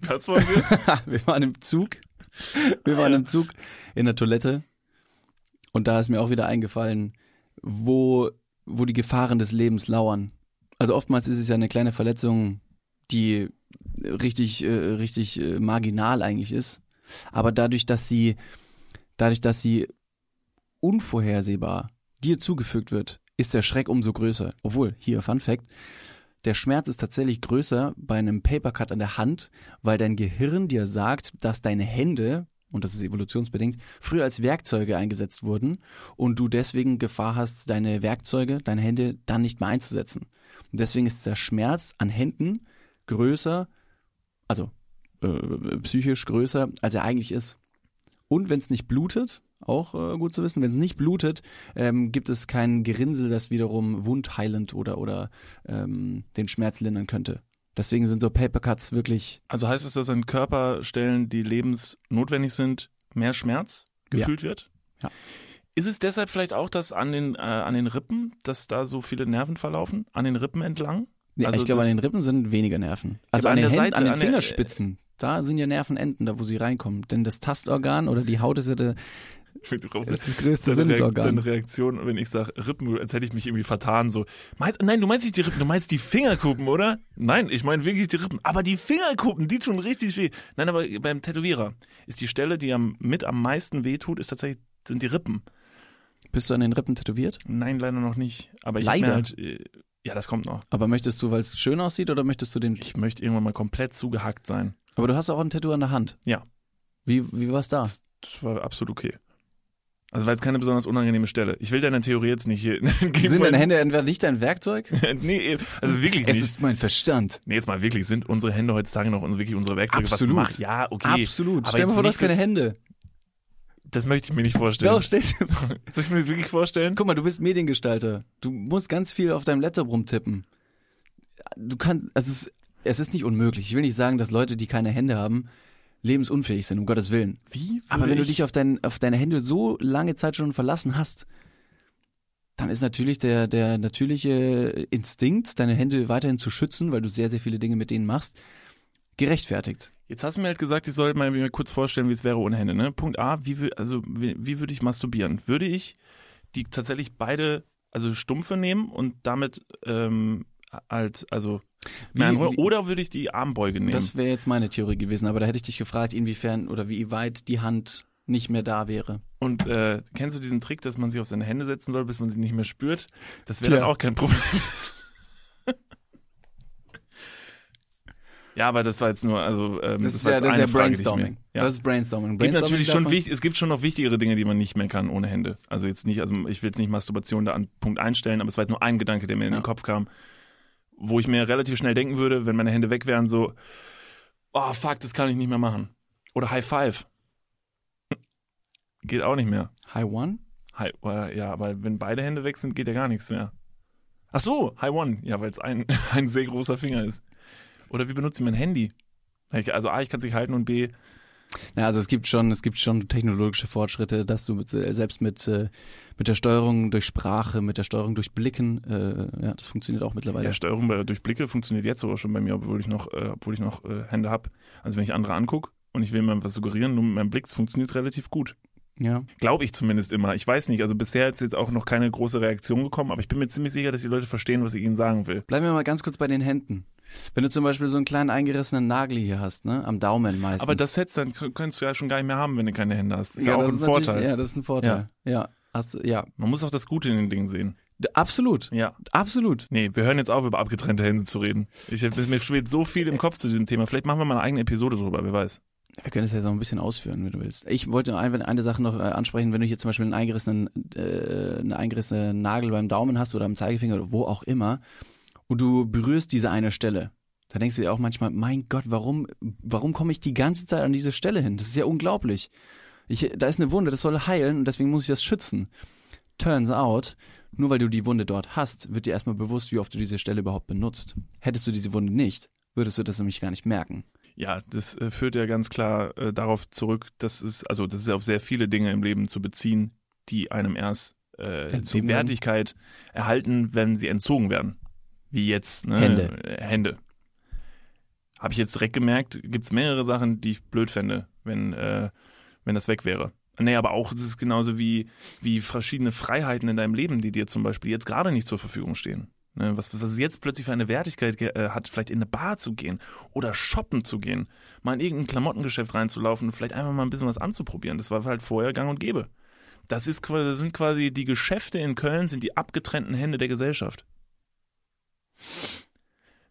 [SPEAKER 3] Was wollen wir?
[SPEAKER 2] wir waren im Zug. Wir waren im Zug in der Toilette. Und da ist mir auch wieder eingefallen, wo, wo die Gefahren des Lebens lauern. Also oftmals ist es ja eine kleine Verletzung, die richtig, äh, richtig äh, marginal eigentlich ist. Aber dadurch, dass sie, dadurch, dass sie unvorhersehbar dir zugefügt wird, ist der Schreck umso größer. Obwohl, hier, Fun Fact, der Schmerz ist tatsächlich größer bei einem Papercut an der Hand, weil dein Gehirn dir sagt, dass deine Hände, und das ist evolutionsbedingt, früher als Werkzeuge eingesetzt wurden und du deswegen Gefahr hast, deine Werkzeuge, deine Hände dann nicht mehr einzusetzen. Und deswegen ist der Schmerz an Händen größer, also äh, psychisch größer, als er eigentlich ist. Und wenn es nicht blutet, auch äh, gut zu wissen, wenn es nicht blutet, ähm, gibt es kein Gerinnsel, das wiederum wundheilend oder, oder ähm, den Schmerz lindern könnte. Deswegen sind so Papercuts wirklich,
[SPEAKER 3] Also heißt es, dass an Körperstellen, die lebensnotwendig sind, mehr Schmerz gefühlt wird?
[SPEAKER 2] Ja.
[SPEAKER 3] Ist es deshalb vielleicht auch, dass an den, äh, an den Rippen, dass da so viele Nerven verlaufen? An den Rippen entlang?
[SPEAKER 2] ja,
[SPEAKER 3] Also
[SPEAKER 2] ich glaube, an den Rippen sind weniger Nerven. Also an,
[SPEAKER 3] an
[SPEAKER 2] den
[SPEAKER 3] der
[SPEAKER 2] Händen,
[SPEAKER 3] Seite,
[SPEAKER 2] an den
[SPEAKER 3] an der-
[SPEAKER 2] Fingerspitzen, da sind ja Nervenenden, da wo sie reinkommen. Denn das Tastorgan oder die Haut ist ja der, ist das größte
[SPEAKER 3] Deine,
[SPEAKER 2] Sinnesorgan.
[SPEAKER 3] deine Reaktion, wenn ich sage Rippen, als hätte ich mich irgendwie vertan, so. Meinst, nein, du meinst nicht die Rippen, du meinst die Fingerkuppen, oder? Nein, ich meine wirklich die Rippen. Aber die Fingerkuppen, die tun richtig weh. Nein, aber beim Tätowierer ist die Stelle, die am, mit am meisten weh tut, ist tatsächlich, sind die Rippen.
[SPEAKER 2] Bist du an den Rippen tätowiert?
[SPEAKER 3] Nein, leider noch nicht. Aber ich
[SPEAKER 2] Leider?
[SPEAKER 3] Halt, äh, ja, das kommt noch.
[SPEAKER 2] Aber möchtest du, weil es schön aussieht, oder möchtest du den.
[SPEAKER 3] Ich möchte irgendwann mal komplett zugehackt sein.
[SPEAKER 2] Aber du hast auch ein Tattoo an der Hand.
[SPEAKER 3] Ja.
[SPEAKER 2] Wie, wie war's da?
[SPEAKER 3] Das, das war absolut okay. Also war jetzt keine besonders unangenehme Stelle. Ich will deine Theorie jetzt nicht hier.
[SPEAKER 2] Sind deine Hände entweder nicht dein Werkzeug?
[SPEAKER 3] nee, also wirklich
[SPEAKER 2] Es
[SPEAKER 3] nicht.
[SPEAKER 2] ist mein Verstand.
[SPEAKER 3] Nee, jetzt mal wirklich, sind unsere Hände heutzutage noch wirklich unsere Werkzeuge?
[SPEAKER 2] Absolut.
[SPEAKER 3] Was macht? Ja, okay.
[SPEAKER 2] Absolut.
[SPEAKER 3] Aber
[SPEAKER 2] Stell dir vor, du hast keine Hände.
[SPEAKER 3] Das möchte ich mir nicht vorstellen.
[SPEAKER 2] Doch, stell dir
[SPEAKER 3] Soll ich mir das wirklich vorstellen?
[SPEAKER 2] Guck mal, du bist Mediengestalter. Du musst ganz viel auf deinem Laptop rumtippen. Du kannst, also es ist, es ist nicht unmöglich. Ich will nicht sagen, dass Leute, die keine Hände haben, lebensunfähig sind, um Gottes Willen.
[SPEAKER 3] Wie?
[SPEAKER 2] Aber wenn du
[SPEAKER 3] ich,
[SPEAKER 2] dich auf, dein, auf deine Hände so lange Zeit schon verlassen hast, dann ist natürlich der, der natürliche Instinkt, deine Hände weiterhin zu schützen, weil du sehr, sehr viele Dinge mit denen machst, gerechtfertigt.
[SPEAKER 3] Jetzt hast du mir halt gesagt, ich soll mir kurz vorstellen, wie es wäre ohne Hände. Ne? Punkt A, wie, also, wie, wie würde ich masturbieren? Würde ich die tatsächlich beide, also Stumpfe nehmen und damit ähm, halt, also
[SPEAKER 2] Wie- wie-
[SPEAKER 3] oder würde ich die Armbeuge nehmen?
[SPEAKER 2] Das wäre jetzt meine Theorie gewesen, aber da hätte ich dich gefragt, inwiefern oder wie weit die Hand nicht mehr da wäre.
[SPEAKER 3] Und äh, kennst du diesen Trick, dass man sich auf seine Hände setzen soll, bis man sie nicht mehr spürt? Das wäre dann auch kein Problem. ja, aber das war jetzt nur, also ähm,
[SPEAKER 2] Das,
[SPEAKER 3] das,
[SPEAKER 2] ist ja, das ist ja
[SPEAKER 3] Frage,
[SPEAKER 2] Brainstorming.
[SPEAKER 3] Ja.
[SPEAKER 2] Das ist Brainstorming.
[SPEAKER 3] gibt
[SPEAKER 2] Brainstorming
[SPEAKER 3] natürlich
[SPEAKER 2] darf
[SPEAKER 3] schon wichtig, es gibt schon noch wichtigere Dinge, die man nicht mehr kann ohne Hände. Also jetzt nicht, also ich will jetzt nicht Masturbation da an Punkt einstellen, aber es war jetzt nur ein Gedanke, der mir in
[SPEAKER 2] Ja.
[SPEAKER 3] den Kopf kam, wo ich mir relativ schnell denken würde, wenn meine Hände weg wären, so, oh fuck, das kann ich nicht mehr machen. Oder High Five. Geht auch nicht mehr.
[SPEAKER 2] High One?
[SPEAKER 3] High, äh, ja, aber wenn beide Hände weg sind, geht ja gar nichts mehr. Ach so, High One. Ja, weil es ein, ein sehr großer Finger ist. Oder wie benutze ich mein Handy? Also A, ich kann es nicht halten und B,
[SPEAKER 2] Ja, also es gibt schon, es gibt schon technologische Fortschritte, dass du mit, selbst mit, äh, mit der Steuerung durch Sprache, mit der Steuerung durch Blicken, äh, ja, das funktioniert auch mittlerweile.
[SPEAKER 3] ja, Steuerung bei, durch Blicke funktioniert jetzt sogar schon bei mir, obwohl ich noch, äh, obwohl ich noch äh, Hände habe. Also wenn ich andere angucke und ich will mir was suggerieren, nur mit meinem Blick, es funktioniert relativ gut.
[SPEAKER 2] Ja.
[SPEAKER 3] Glaube ich zumindest immer. Ich weiß nicht. Also bisher ist jetzt auch noch keine große Reaktion gekommen, aber ich bin mir ziemlich sicher, dass die Leute verstehen, was ich ihnen sagen will.
[SPEAKER 2] Bleiben wir mal ganz kurz bei den Händen. Wenn du zum Beispiel so einen kleinen eingerissenen Nagel hier hast, ne, am Daumen meistens.
[SPEAKER 3] Aber das hättest dann könntest du ja schon gar nicht mehr haben, wenn du keine Hände hast. Das ist ja, auch
[SPEAKER 2] das
[SPEAKER 3] ein Vorteil.
[SPEAKER 2] Ja, das ist ein Vorteil. Ja. Hast, du- ja.
[SPEAKER 3] Man muss auch das Gute in den Dingen sehen.
[SPEAKER 2] Absolut.
[SPEAKER 3] Ja.
[SPEAKER 2] Absolut.
[SPEAKER 3] Nee, wir hören jetzt auf, über abgetrennte Hände zu reden. Ich, mir schwebt so viel im Kopf zu diesem Thema. Vielleicht machen wir mal eine eigene Episode drüber, wer weiß.
[SPEAKER 2] Wir können das jetzt noch ein bisschen ausführen, wenn du willst. Ich wollte nur ein, eine Sache noch äh, ansprechen, wenn du hier zum Beispiel einen eingerissenen, äh, einen eingerissenen Nagel beim Daumen hast oder am Zeigefinger oder wo auch immer und du berührst diese eine Stelle, da denkst du dir auch manchmal, mein Gott, warum, warum komme ich die ganze Zeit an diese Stelle hin? Das ist ja unglaublich. Ich, da ist eine Wunde, das soll heilen und deswegen muss ich das schützen. Turns out, nur weil du die Wunde dort hast, wird dir erstmal bewusst, wie oft du diese Stelle überhaupt benutzt. Hättest du diese Wunde nicht, würdest du das nämlich gar nicht merken.
[SPEAKER 3] Ja, das äh, führt ja ganz klar äh, darauf zurück, dass es, also das ist auf sehr viele Dinge im Leben zu beziehen, die einem erst äh, die. Wertigkeit erhalten, wenn sie entzogen werden. Wie jetzt ne?
[SPEAKER 2] Hände.
[SPEAKER 3] Äh, Hände. Habe ich jetzt direkt gemerkt, gibt's mehrere Sachen, die ich blöd fände, wenn, äh, wenn das weg wäre. Nee, aber auch es ist genauso wie, wie verschiedene Freiheiten in deinem Leben, die dir zum Beispiel jetzt gerade nicht zur Verfügung stehen. Ne, was, was jetzt plötzlich für eine Wertigkeit äh, hat, vielleicht in eine Bar zu gehen oder shoppen zu gehen, mal in irgendein Klamottengeschäft reinzulaufen und vielleicht einfach mal ein bisschen was anzuprobieren. Das war halt vorher gang und gäbe. Das ist quasi, das sind quasi die Geschäfte in Köln, sind die abgetrennten Hände der Gesellschaft.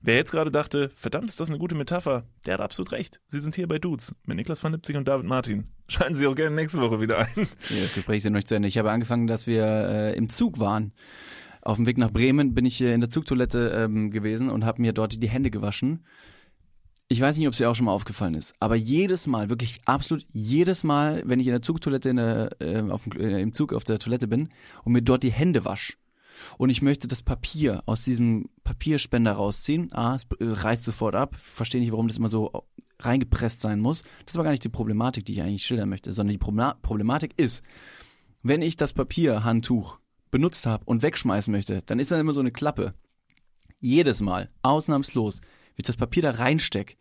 [SPEAKER 3] Wer jetzt gerade dachte, verdammt, ist das eine gute Metapher, der hat absolut recht. Sie sind hier bei Dudes mit Niklas van Lipzig und David Martin. Schalten Sie auch gerne nächste Woche wieder ein.
[SPEAKER 2] Nee, das Gespräch ja noch nicht zu Ende. Ich habe angefangen, dass wir äh, im Zug waren. Auf dem Weg nach Bremen bin ich äh, in der Zugtoilette ähm, gewesen und habe mir dort die Hände gewaschen. Ich weiß nicht, ob es dir auch schon mal aufgefallen ist, aber jedes Mal, wirklich absolut jedes Mal, wenn ich in der Zugtoilette in der, äh, auf äh, im Zug auf der Toilette bin und mir dort die Hände wasch und ich möchte das Papier aus diesem Papierspender rausziehen, ah, es reißt sofort ab, verstehe nicht, warum das immer so reingepresst sein muss. Das war gar nicht die Problematik, die ich eigentlich schildern möchte, sondern die Proble- Problematik ist, wenn ich das Papierhandtuch benutzt habe und wegschmeißen möchte, dann ist da immer so eine Klappe. Jedes Mal, ausnahmslos, wenn ich das Papier da reinsteck,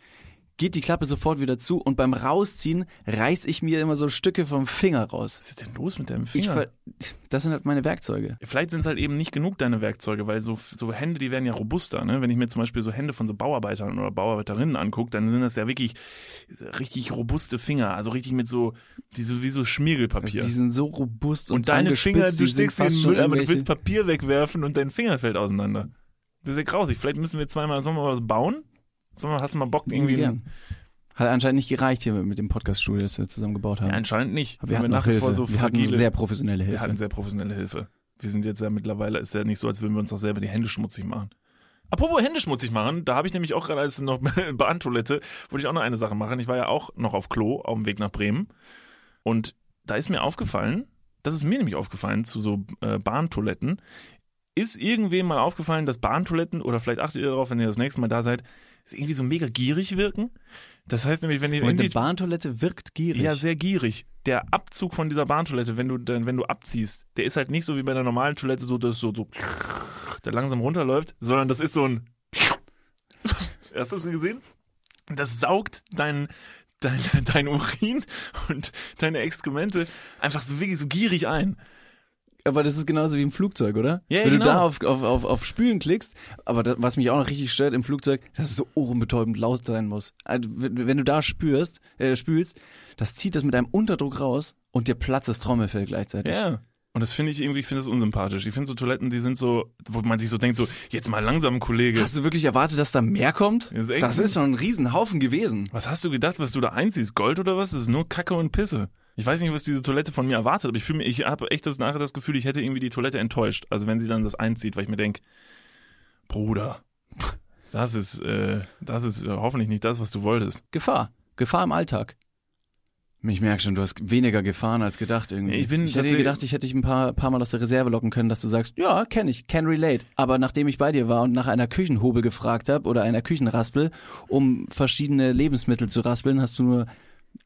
[SPEAKER 2] geht die Klappe sofort wieder zu und beim Rausziehen reiß ich mir immer so Stücke vom Finger raus.
[SPEAKER 3] Was ist denn los mit deinem
[SPEAKER 2] Ich
[SPEAKER 3] Finger?
[SPEAKER 2] ver das sind halt meine Werkzeuge.
[SPEAKER 3] Vielleicht sind es halt eben nicht genug deine Werkzeuge, weil so, so Hände, die werden ja robuster. Ne? Wenn ich mir zum Beispiel so Hände von so Bauarbeitern oder Bauarbeiterinnen angucke, dann sind das ja wirklich richtig robuste Finger. Also richtig mit so, die so wie so Schmiergelpapier.
[SPEAKER 2] Die sind so robust und,
[SPEAKER 3] und deine Finger, du steckst sie in
[SPEAKER 2] fast
[SPEAKER 3] den Müll, aber du willst Papier wegwerfen und dein Finger fällt auseinander. Das ist ja grausig. Vielleicht müssen wir zweimal, wir was bauen? Sollen wir, hast du mal Bock irgendwie?
[SPEAKER 2] Gern. Hat anscheinend nicht gereicht hier mit dem Podcast-Studio, das wir zusammen gebaut haben.
[SPEAKER 3] Ja, anscheinend nicht.
[SPEAKER 2] Aber wir hatten
[SPEAKER 3] nach wie
[SPEAKER 2] Hilfe.
[SPEAKER 3] vor so
[SPEAKER 2] wir hatten
[SPEAKER 3] fragile,
[SPEAKER 2] sehr professionelle
[SPEAKER 3] wir
[SPEAKER 2] Hilfe.
[SPEAKER 3] hatten sehr professionelle Hilfe. Wir sind jetzt ja mittlerweile, ist ja nicht so, als würden wir uns doch selber die Hände schmutzig machen. Apropos Hände schmutzig machen, da habe ich nämlich auch gerade als noch Bahntoilette, wollte ich auch noch eine Sache machen. Ich war ja auch noch auf Klo auf dem Weg nach Bremen und da ist mir aufgefallen, das ist mir nämlich aufgefallen zu so äh, Bahntoiletten, ist irgendwem mal aufgefallen, dass Bahntoiletten oder vielleicht achtet ihr darauf, wenn ihr das nächste Mal da seid, irgendwie so mega gierig wirken? Das heißt nämlich, wenn in
[SPEAKER 2] Und
[SPEAKER 3] die
[SPEAKER 2] die Bahntoilette wirkt gierig.
[SPEAKER 3] ja, sehr gierig. Der Abzug von dieser Bahntoilette, wenn du dann, wenn du abziehst, der ist halt nicht so wie bei einer normalen Toilette, so dass so, so der langsam runterläuft, sondern das ist so ein. Hast du das gesehen? Das saugt dein, dein, dein Urin und deine Exkremente einfach so wirklich so gierig ein.
[SPEAKER 2] Aber das ist genauso wie im Flugzeug, oder?
[SPEAKER 3] Ja,
[SPEAKER 2] Wenn
[SPEAKER 3] genau.
[SPEAKER 2] du da auf, auf, auf, auf Spülen klickst, aber das, was mich auch noch richtig stört im Flugzeug, dass es so ohrenbetäubend laut sein muss. Also, wenn du da spürst, äh, spülst, das zieht das mit einem Unterdruck raus und dir platzt das Trommelfell gleichzeitig.
[SPEAKER 3] Ja. Und das finde ich irgendwie, ich finde das unsympathisch. Ich finde so Toiletten, die sind so, wo man sich so denkt, so, jetzt mal langsam, Kollege.
[SPEAKER 2] Hast du wirklich erwartet, dass da mehr kommt?
[SPEAKER 3] Das ist echt
[SPEAKER 2] das ist schon ein Riesenhaufen gewesen.
[SPEAKER 3] Was hast du gedacht, was du da einziehst? Gold oder was? Das ist nur Kacke und Pisse. Ich weiß nicht, was diese Toilette von mir erwartet, aber ich fühle mich, ich habe echt das nachher das Gefühl, ich hätte irgendwie die Toilette enttäuscht. Also wenn sie dann das einzieht, weil ich mir denk, Bruder, das ist, äh, das ist äh, hoffentlich nicht das, was du wolltest.
[SPEAKER 2] Gefahr. Gefahr im Alltag. Ich merke schon, du hast weniger Gefahren als gedacht irgendwie.
[SPEAKER 3] Ich bin
[SPEAKER 2] ich hätte gedacht, ich hätte dich ein paar, paar Mal aus der Reserve locken können, dass du sagst, ja, kenne ich, can relate. Aber nachdem ich bei dir war und nach einer Küchenhobel gefragt habe oder einer Küchenraspel, um verschiedene Lebensmittel zu raspeln, hast du nur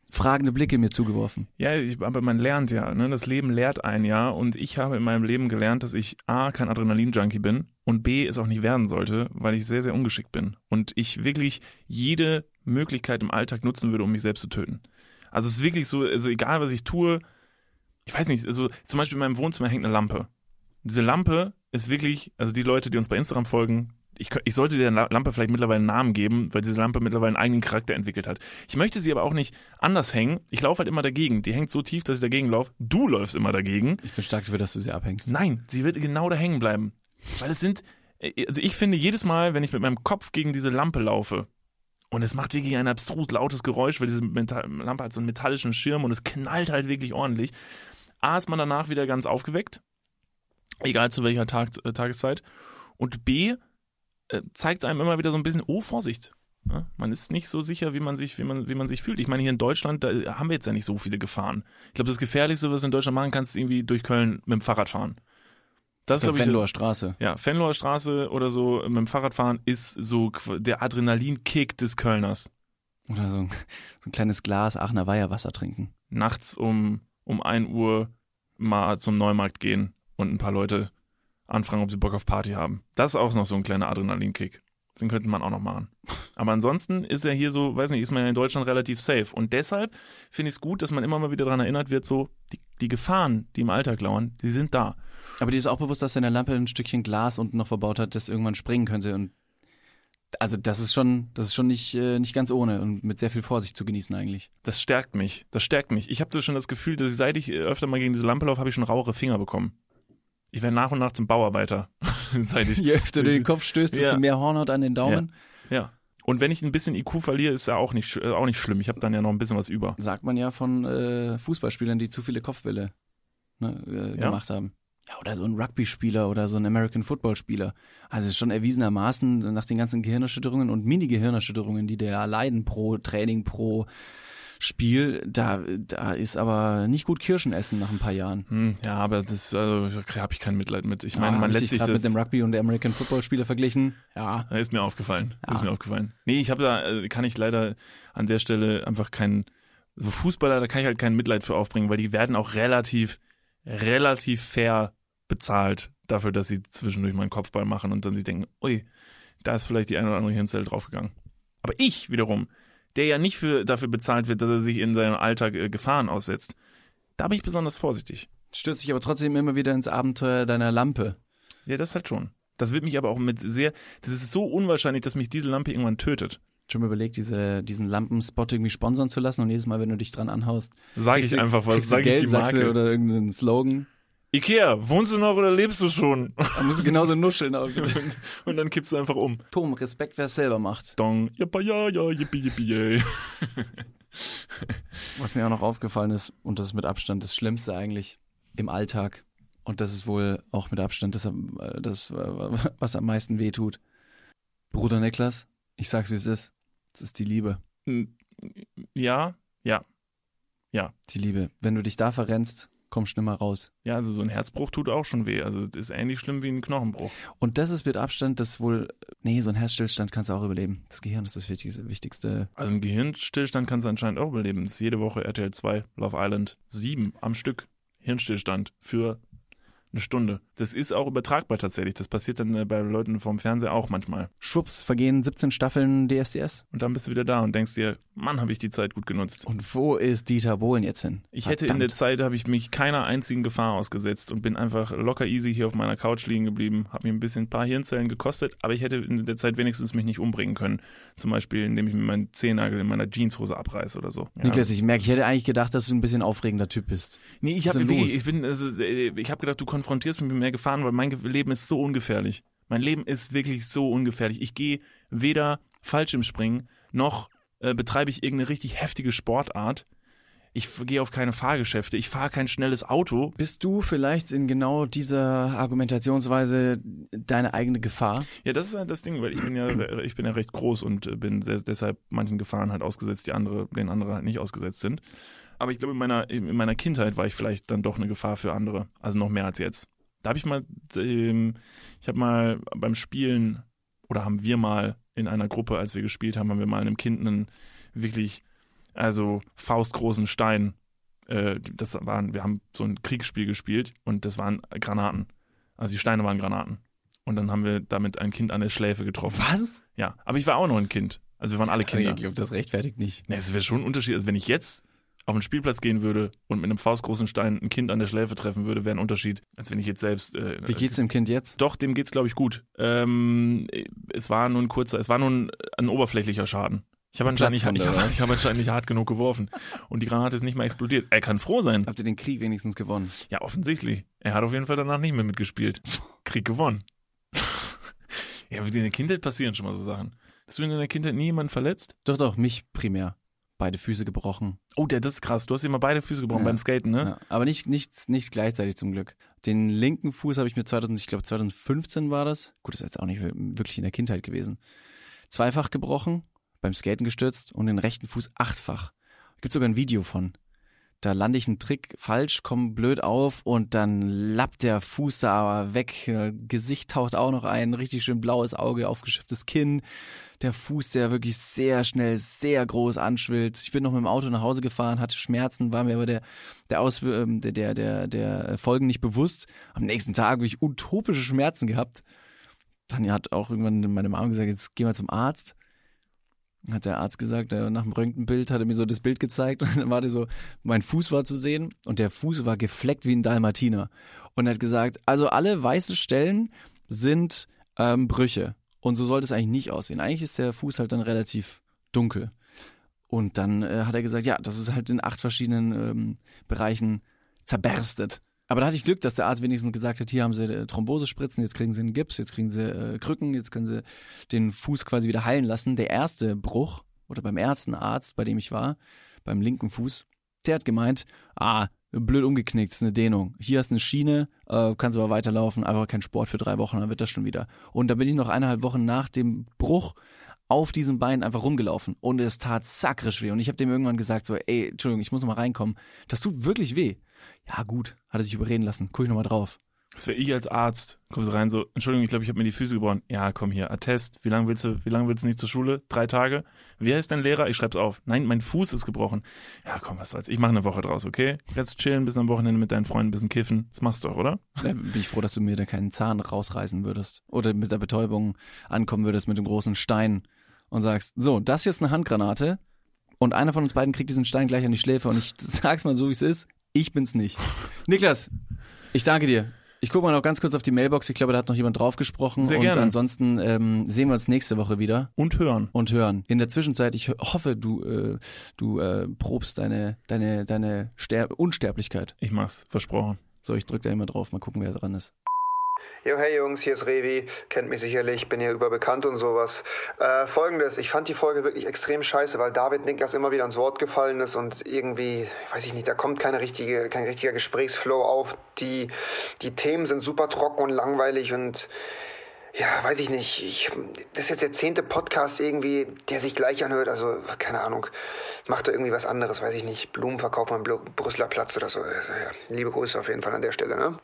[SPEAKER 2] fragende Blicke mir zugeworfen.
[SPEAKER 3] Ja, ich, aber man lernt ja, ne? Das Leben lehrt ein ja und ich habe in meinem Leben gelernt, dass ich A, kein Adrenalin-Junkie bin und B, es auch nicht werden sollte, weil ich sehr, sehr ungeschickt bin. Und ich wirklich jede Möglichkeit im Alltag nutzen würde, um mich selbst zu töten. Also es ist wirklich so, also egal was ich tue, ich weiß nicht, also zum Beispiel in meinem Wohnzimmer hängt eine Lampe. Diese Lampe ist wirklich, also die Leute, die uns bei Instagram folgen, ich, ich sollte der La- Lampe vielleicht mittlerweile einen Namen geben, weil diese Lampe mittlerweile einen eigenen Charakter entwickelt hat. Ich möchte sie aber auch nicht anders hängen. Ich laufe halt immer dagegen. Die hängt so tief, dass ich dagegen laufe. Du läufst immer dagegen.
[SPEAKER 2] Ich bin stark dafür, dass du sie abhängst.
[SPEAKER 3] Nein, sie wird genau da hängen bleiben. Weil es sind, äh, also ich finde jedes Mal, wenn ich mit meinem Kopf gegen diese Lampe laufe, und es macht wirklich ein abstrus lautes Geräusch, weil diese Metall Lampe hat so einen metallischen Schirm und es knallt halt wirklich ordentlich. A ist man danach wieder ganz aufgeweckt, egal zu welcher Tag, äh, Tageszeit. Und B zeigt einem immer wieder so ein bisschen, oh, Vorsicht. Ja, man ist nicht so sicher, wie man sich, wie man, wie man sich fühlt. Ich meine, hier in Deutschland, da haben wir jetzt ja nicht so viele Gefahren. Ich glaube, das Gefährlichste, was du in Deutschland machen kannst, ist irgendwie durch Köln mit dem Fahrrad fahren. Das ist, glaube ich,
[SPEAKER 2] Venloer Straße.
[SPEAKER 3] ja, Venloer Straße oder so mit dem Fahrradfahren ist so der Adrenalinkick des Kölners.
[SPEAKER 2] Oder so ein, so ein kleines Glas Aachener Weiherwasser trinken.
[SPEAKER 3] Nachts um, um 1 Uhr mal zum Neumarkt gehen und ein paar Leute anfragen, ob sie Bock auf Party haben. Das ist auch noch so ein kleiner Adrenalinkick. Den könnte man auch noch machen. Aber ansonsten ist er hier so, weiß nicht, ist man ja in Deutschland relativ safe. Und deshalb finde ich es gut, dass man immer mal wieder daran erinnert wird, so die, die Gefahren, die im Alltag lauern, die sind da.
[SPEAKER 2] Aber dir ist auch bewusst, dass deine Lampe ein Stückchen Glas unten noch verbaut hat, das irgendwann springen könnte. Und also das ist schon, das ist schon nicht, äh, nicht ganz ohne und mit sehr viel Vorsicht zu genießen eigentlich.
[SPEAKER 3] Das stärkt mich. Das stärkt mich. Ich habe schon das Gefühl, dass ich, seit ich äh, öfter mal gegen diese Lampe laufe, habe ich schon rauere Finger bekommen. Ich werde nach und nach zum Bauarbeiter. seit ich,
[SPEAKER 2] Je öfter du den Kopf stößt, desto
[SPEAKER 3] Ja.
[SPEAKER 2] mehr Hornhaut an den Daumen.
[SPEAKER 3] ja. Und wenn ich ein bisschen IQ verliere, ist ja auch nicht, äh, auch nicht schlimm. Ich habe dann ja noch ein bisschen was über.
[SPEAKER 2] Sagt man ja von äh, Fußballspielern, die zu viele Kopfbälle ne, äh,
[SPEAKER 3] Ja?
[SPEAKER 2] gemacht haben. Ja, oder so ein Rugby-Spieler oder so ein American Football-Spieler. Also es ist schon erwiesenermaßen nach den ganzen Gehirnerschütterungen und Mini-Gehirnerschütterungen, die der ja leiden pro Training, pro Spiel, da, da ist aber nicht gut Kirschen essen nach ein paar Jahren.
[SPEAKER 3] Hm, ja, aber das also, da habe ich kein Mitleid mit. Ich meine,
[SPEAKER 2] Ah,
[SPEAKER 3] man lässt sich das.
[SPEAKER 2] mit dem Rugby und der American Football-Spieler verglichen. Ja,
[SPEAKER 3] Ist mir aufgefallen.
[SPEAKER 2] Ja.
[SPEAKER 3] Ist mir aufgefallen. Nee, ich habe da, äh, kann ich leider an der Stelle einfach kein, so Fußballer, da kann ich halt kein Mitleid für aufbringen, weil die werden auch relativ, relativ fair bezahlt dafür, dass sie zwischendurch mal einen Kopfball machen und dann sie denken, ui, da ist vielleicht die eine oder andere Hirnzelle draufgegangen. Aber ich wiederum, der ja nicht für, dafür bezahlt wird, dass er sich in seinem Alltag äh, Gefahren aussetzt, da bin ich besonders vorsichtig.
[SPEAKER 2] stürzt sich aber trotzdem immer wieder ins Abenteuer deiner Lampe.
[SPEAKER 3] Ja, das halt schon. Das wird mich aber auch mit sehr, das ist so unwahrscheinlich, dass mich diese Lampe irgendwann tötet.
[SPEAKER 2] Schon mal überlegt, diese, diesen Lampenspot irgendwie sponsern zu lassen und jedes Mal, wenn du dich dran anhaust,
[SPEAKER 3] Sag ich
[SPEAKER 2] du-
[SPEAKER 3] einfach was, sag ich
[SPEAKER 2] Geld,
[SPEAKER 3] die
[SPEAKER 2] sagst du,
[SPEAKER 3] Marke.
[SPEAKER 2] oder irgendeinen Slogan.
[SPEAKER 3] Ikea, wohnst du noch oder lebst du schon?
[SPEAKER 2] Da musst du genauso nuscheln.
[SPEAKER 3] Und dann kippst du einfach um.
[SPEAKER 2] Tom, Respekt, wer es selber macht.
[SPEAKER 3] Dong, jippa ja, ja, yippie, yippie, yay.
[SPEAKER 2] Was mir auch noch aufgefallen ist, und das ist mit Abstand das Schlimmste eigentlich im Alltag, und das ist wohl auch mit Abstand das, äh, das äh, was am meisten wehtut. Bruder Niklas, ich sag's wie es ist. Es ist die Liebe.
[SPEAKER 3] Ja,
[SPEAKER 2] Die Liebe. Wenn du dich da verrennst, kommst du nimmer raus.
[SPEAKER 3] ja, also so ein Herzbruch tut auch schon weh. Also ist ähnlich schlimm wie ein Knochenbruch.
[SPEAKER 2] Und das ist mit Abstand das wohl, nee, so ein Herzstillstand kannst du auch überleben. Das Gehirn ist das wichtigste, wichtigste.
[SPEAKER 3] Also ein Gehirnstillstand kannst du anscheinend auch überleben. Das ist jede Woche RTL 2, Love Island, sieben am Stück. Hirnstillstand für eine Stunde. Das ist auch übertragbar tatsächlich. Das passiert dann äh, bei Leuten vom Fernseher auch manchmal.
[SPEAKER 2] Schwupps, vergehen 17 Staffeln DSDS.
[SPEAKER 3] Und dann bist du wieder da und denkst dir, Mann, habe ich die Zeit gut genutzt.
[SPEAKER 2] Und wo ist Dieter Bohlen jetzt hin?
[SPEAKER 3] Ich hätte in der Zeit, habe ich mich keiner einzigen Gefahr ausgesetzt und bin einfach locker easy hier auf meiner Couch liegen geblieben. Habe mir ein bisschen ein paar Hirnzellen gekostet, aber ich hätte in der Zeit wenigstens mich nicht umbringen können. Zum Beispiel, indem ich mir meinen Zehennagel in meiner Jeanshose abreiße oder so. Ja.
[SPEAKER 2] Niklas, ich merke, ich hätte eigentlich gedacht, dass du ein bisschen aufregender Typ bist.
[SPEAKER 3] Nee, ich bin, also, äh, ich habe gedacht, du konfrontierst mich mit mehr Gefahren, weil mein Leben ist so ungefährlich. Mein Leben ist wirklich so ungefährlich. Ich gehe weder Fallschirmspringen noch äh, betreibe ich irgendeine richtig heftige Sportart. Ich gehe auf keine Fahrgeschäfte. Ich fahre kein schnelles Auto.
[SPEAKER 2] Bist du vielleicht in genau dieser Argumentationsweise deine eigene Gefahr?
[SPEAKER 3] Ja, das ist halt das Ding, weil ich bin ja, ich bin ja recht groß und äh, bin sehr, deshalb manchen Gefahren halt ausgesetzt, die andere, den andere halt nicht ausgesetzt sind. Aber ich glaube, in meiner, in meiner Kindheit war ich vielleicht dann doch eine Gefahr für andere. Also noch mehr als jetzt. Da habe ich mal, ähm, ich habe mal beim Spielen oder haben wir mal in einer Gruppe, als wir gespielt haben, haben wir mal einem Kind einen wirklich, also faustgroßen Stein. Äh, das waren, wir haben so ein Kriegsspiel gespielt und das waren Granaten. Also die Steine waren Granaten. Und dann haben wir damit ein Kind an der Schläfe getroffen.
[SPEAKER 2] Was?
[SPEAKER 3] Ja, aber ich war auch noch ein Kind. Also wir waren alle Kinder.
[SPEAKER 2] Ich glaube, das rechtfertigt nicht.
[SPEAKER 3] Nee, es wäre schon ein Unterschied, als wenn ich jetzt auf den Spielplatz gehen würde und mit einem faustgroßen Stein ein Kind an der Schläfe treffen würde, wäre ein Unterschied, als wenn ich jetzt selbst. Äh,
[SPEAKER 2] Wie geht's dem Kind jetzt?
[SPEAKER 3] Doch, dem geht's glaube ich gut. Ähm, es war nur ein kurzer, es war nur ein, ein oberflächlicher Schaden. Ich habe anscheinend, ich hab, ich hab anscheinend nicht hart genug geworfen. Und die Granate ist nicht mal explodiert. Er kann froh sein.
[SPEAKER 2] Habt ihr den Krieg wenigstens gewonnen?
[SPEAKER 3] Ja, offensichtlich. Er hat auf jeden Fall danach nicht mehr mitgespielt. Krieg gewonnen. ja, in der Kindheit passieren schon mal so Sachen. Hast du in deiner Kindheit nie jemanden verletzt?
[SPEAKER 2] Doch, doch, mich primär. Beide Füße gebrochen.
[SPEAKER 3] Oh, der, das ist krass. Du hast immer beide Füße gebrochen
[SPEAKER 2] Ja.
[SPEAKER 3] beim Skaten, ne?
[SPEAKER 2] Ja, aber nicht, nicht, nicht gleichzeitig zum Glück. Den linken Fuß habe ich mir 2000, ich glaube 2015 war das. Gut, das ist jetzt auch nicht wirklich in der Kindheit gewesen. Zweifach gebrochen, beim Skaten gestürzt und den rechten Fuß achtfach. Gibt sogar ein Video von. Da lande ich einen Trick falsch, komme blöd auf und dann lappt der Fuß da aber weg. Gesicht taucht auch noch ein, richtig schön blaues Auge, aufgeschifftes Kinn. Der Fuß, der wirklich sehr schnell, sehr groß anschwillt. Ich bin noch mit dem Auto nach Hause gefahren, hatte Schmerzen, war mir aber der, der, Ausw ähm, der, der, der, der Folgen nicht bewusst. Am nächsten Tag habe ich utopische Schmerzen gehabt. Dann hat auch irgendwann meine Mama gesagt, jetzt geh mal zum Arzt hat der Arzt gesagt, nach dem Röntgenbild hat er mir so das Bild gezeigt und dann war der so, mein Fuß war zu sehen und der Fuß war gefleckt wie ein Dalmatiner. Und er hat gesagt, also alle weiße Stellen sind ähm, Brüche. Und so sollte es eigentlich nicht aussehen. Eigentlich ist der Fuß halt dann relativ dunkel. Und dann äh, hat er gesagt, ja, das ist halt in acht verschiedenen ähm, Bereichen zerberstet. Aber da hatte ich Glück, dass der Arzt wenigstens gesagt hat, hier haben sie äh, Thrombosespritzen, jetzt kriegen sie einen Gips, jetzt kriegen sie äh, Krücken, jetzt können sie den Fuß quasi wieder heilen lassen. Der erste Bruch, oder beim ersten Arzt, bei dem ich war, beim linken Fuß, der hat gemeint, ah, blöd umgeknickt, ist eine Dehnung. Hier hast du eine Schiene, äh, kannst aber weiterlaufen, einfach kein Sport für drei Wochen, dann wird das schon wieder. Und da bin ich noch eineinhalb Wochen nach dem Bruch auf diesem Bein einfach rumgelaufen und es tat sakrisch weh. Und ich habe dem irgendwann gesagt, so, ey, Entschuldigung, ich muss noch mal reinkommen. Das tut wirklich weh. Ja, gut, hat er sich überreden lassen. Guck ich noch mal drauf.
[SPEAKER 3] Das wäre ich als Arzt. Kommst rein so, Entschuldigung, ich glaube, ich habe mir die Füße gebrochen. Ja, komm hier, Attest. Wie lange willst du, wie lange willst du nicht zur Schule? Drei Tage? Wie heißt dein Lehrer? Ich schreib's auf. Nein, mein Fuß ist gebrochen. Ja, komm, was soll's. Ich mache eine Woche draus, okay? Jetzt chillen bis am Wochenende mit deinen Freunden, ein bisschen kiffen. Das machst du doch, oder?
[SPEAKER 2] Da bin ich froh, dass du mir da keinen Zahn rausreißen würdest. Oder mit der Betäubung ankommen würdest mit dem großen Stein und sagst, so, das hier ist eine Handgranate und einer von uns beiden kriegt diesen Stein gleich an die Schläfe und ich sag's mal so, wie es ist, ich bin's nicht. Niklas, ich danke dir. Ich gucke mal noch ganz kurz auf die Mailbox. Ich glaube, da hat noch jemand drauf gesprochen.
[SPEAKER 3] Sehr
[SPEAKER 2] und
[SPEAKER 3] gerne.
[SPEAKER 2] ansonsten ähm, sehen wir uns nächste Woche wieder
[SPEAKER 3] Und hören.
[SPEAKER 2] und hören. In der Zwischenzeit, ich ho- hoffe, du, äh, du äh, probst deine, deine, deine Ster Unsterblichkeit.
[SPEAKER 3] Ich mach's, versprochen.
[SPEAKER 2] So, ich drück da immer drauf. Mal gucken, wer dran ist.
[SPEAKER 6] Jo, hey Jungs, hier ist Revi, kennt mich sicherlich, bin hier überbekannt und sowas. Äh, Folgendes, ich fand die Folge wirklich extrem scheiße, weil David Niklas immer wieder ans Wort gefallen ist und irgendwie, weiß ich nicht, da kommt keine richtige, kein richtiger Gesprächsflow auf. Die, die Themen sind super trocken und langweilig und ja, weiß ich nicht. Ich, das ist jetzt der zehnte Podcast irgendwie, der sich gleich anhört. Also, keine Ahnung. Macht er irgendwie was anderes, weiß ich nicht. Blumen verkaufen am Brüsseler Platz oder so. Also, ja, liebe Grüße auf jeden Fall an der Stelle, ne?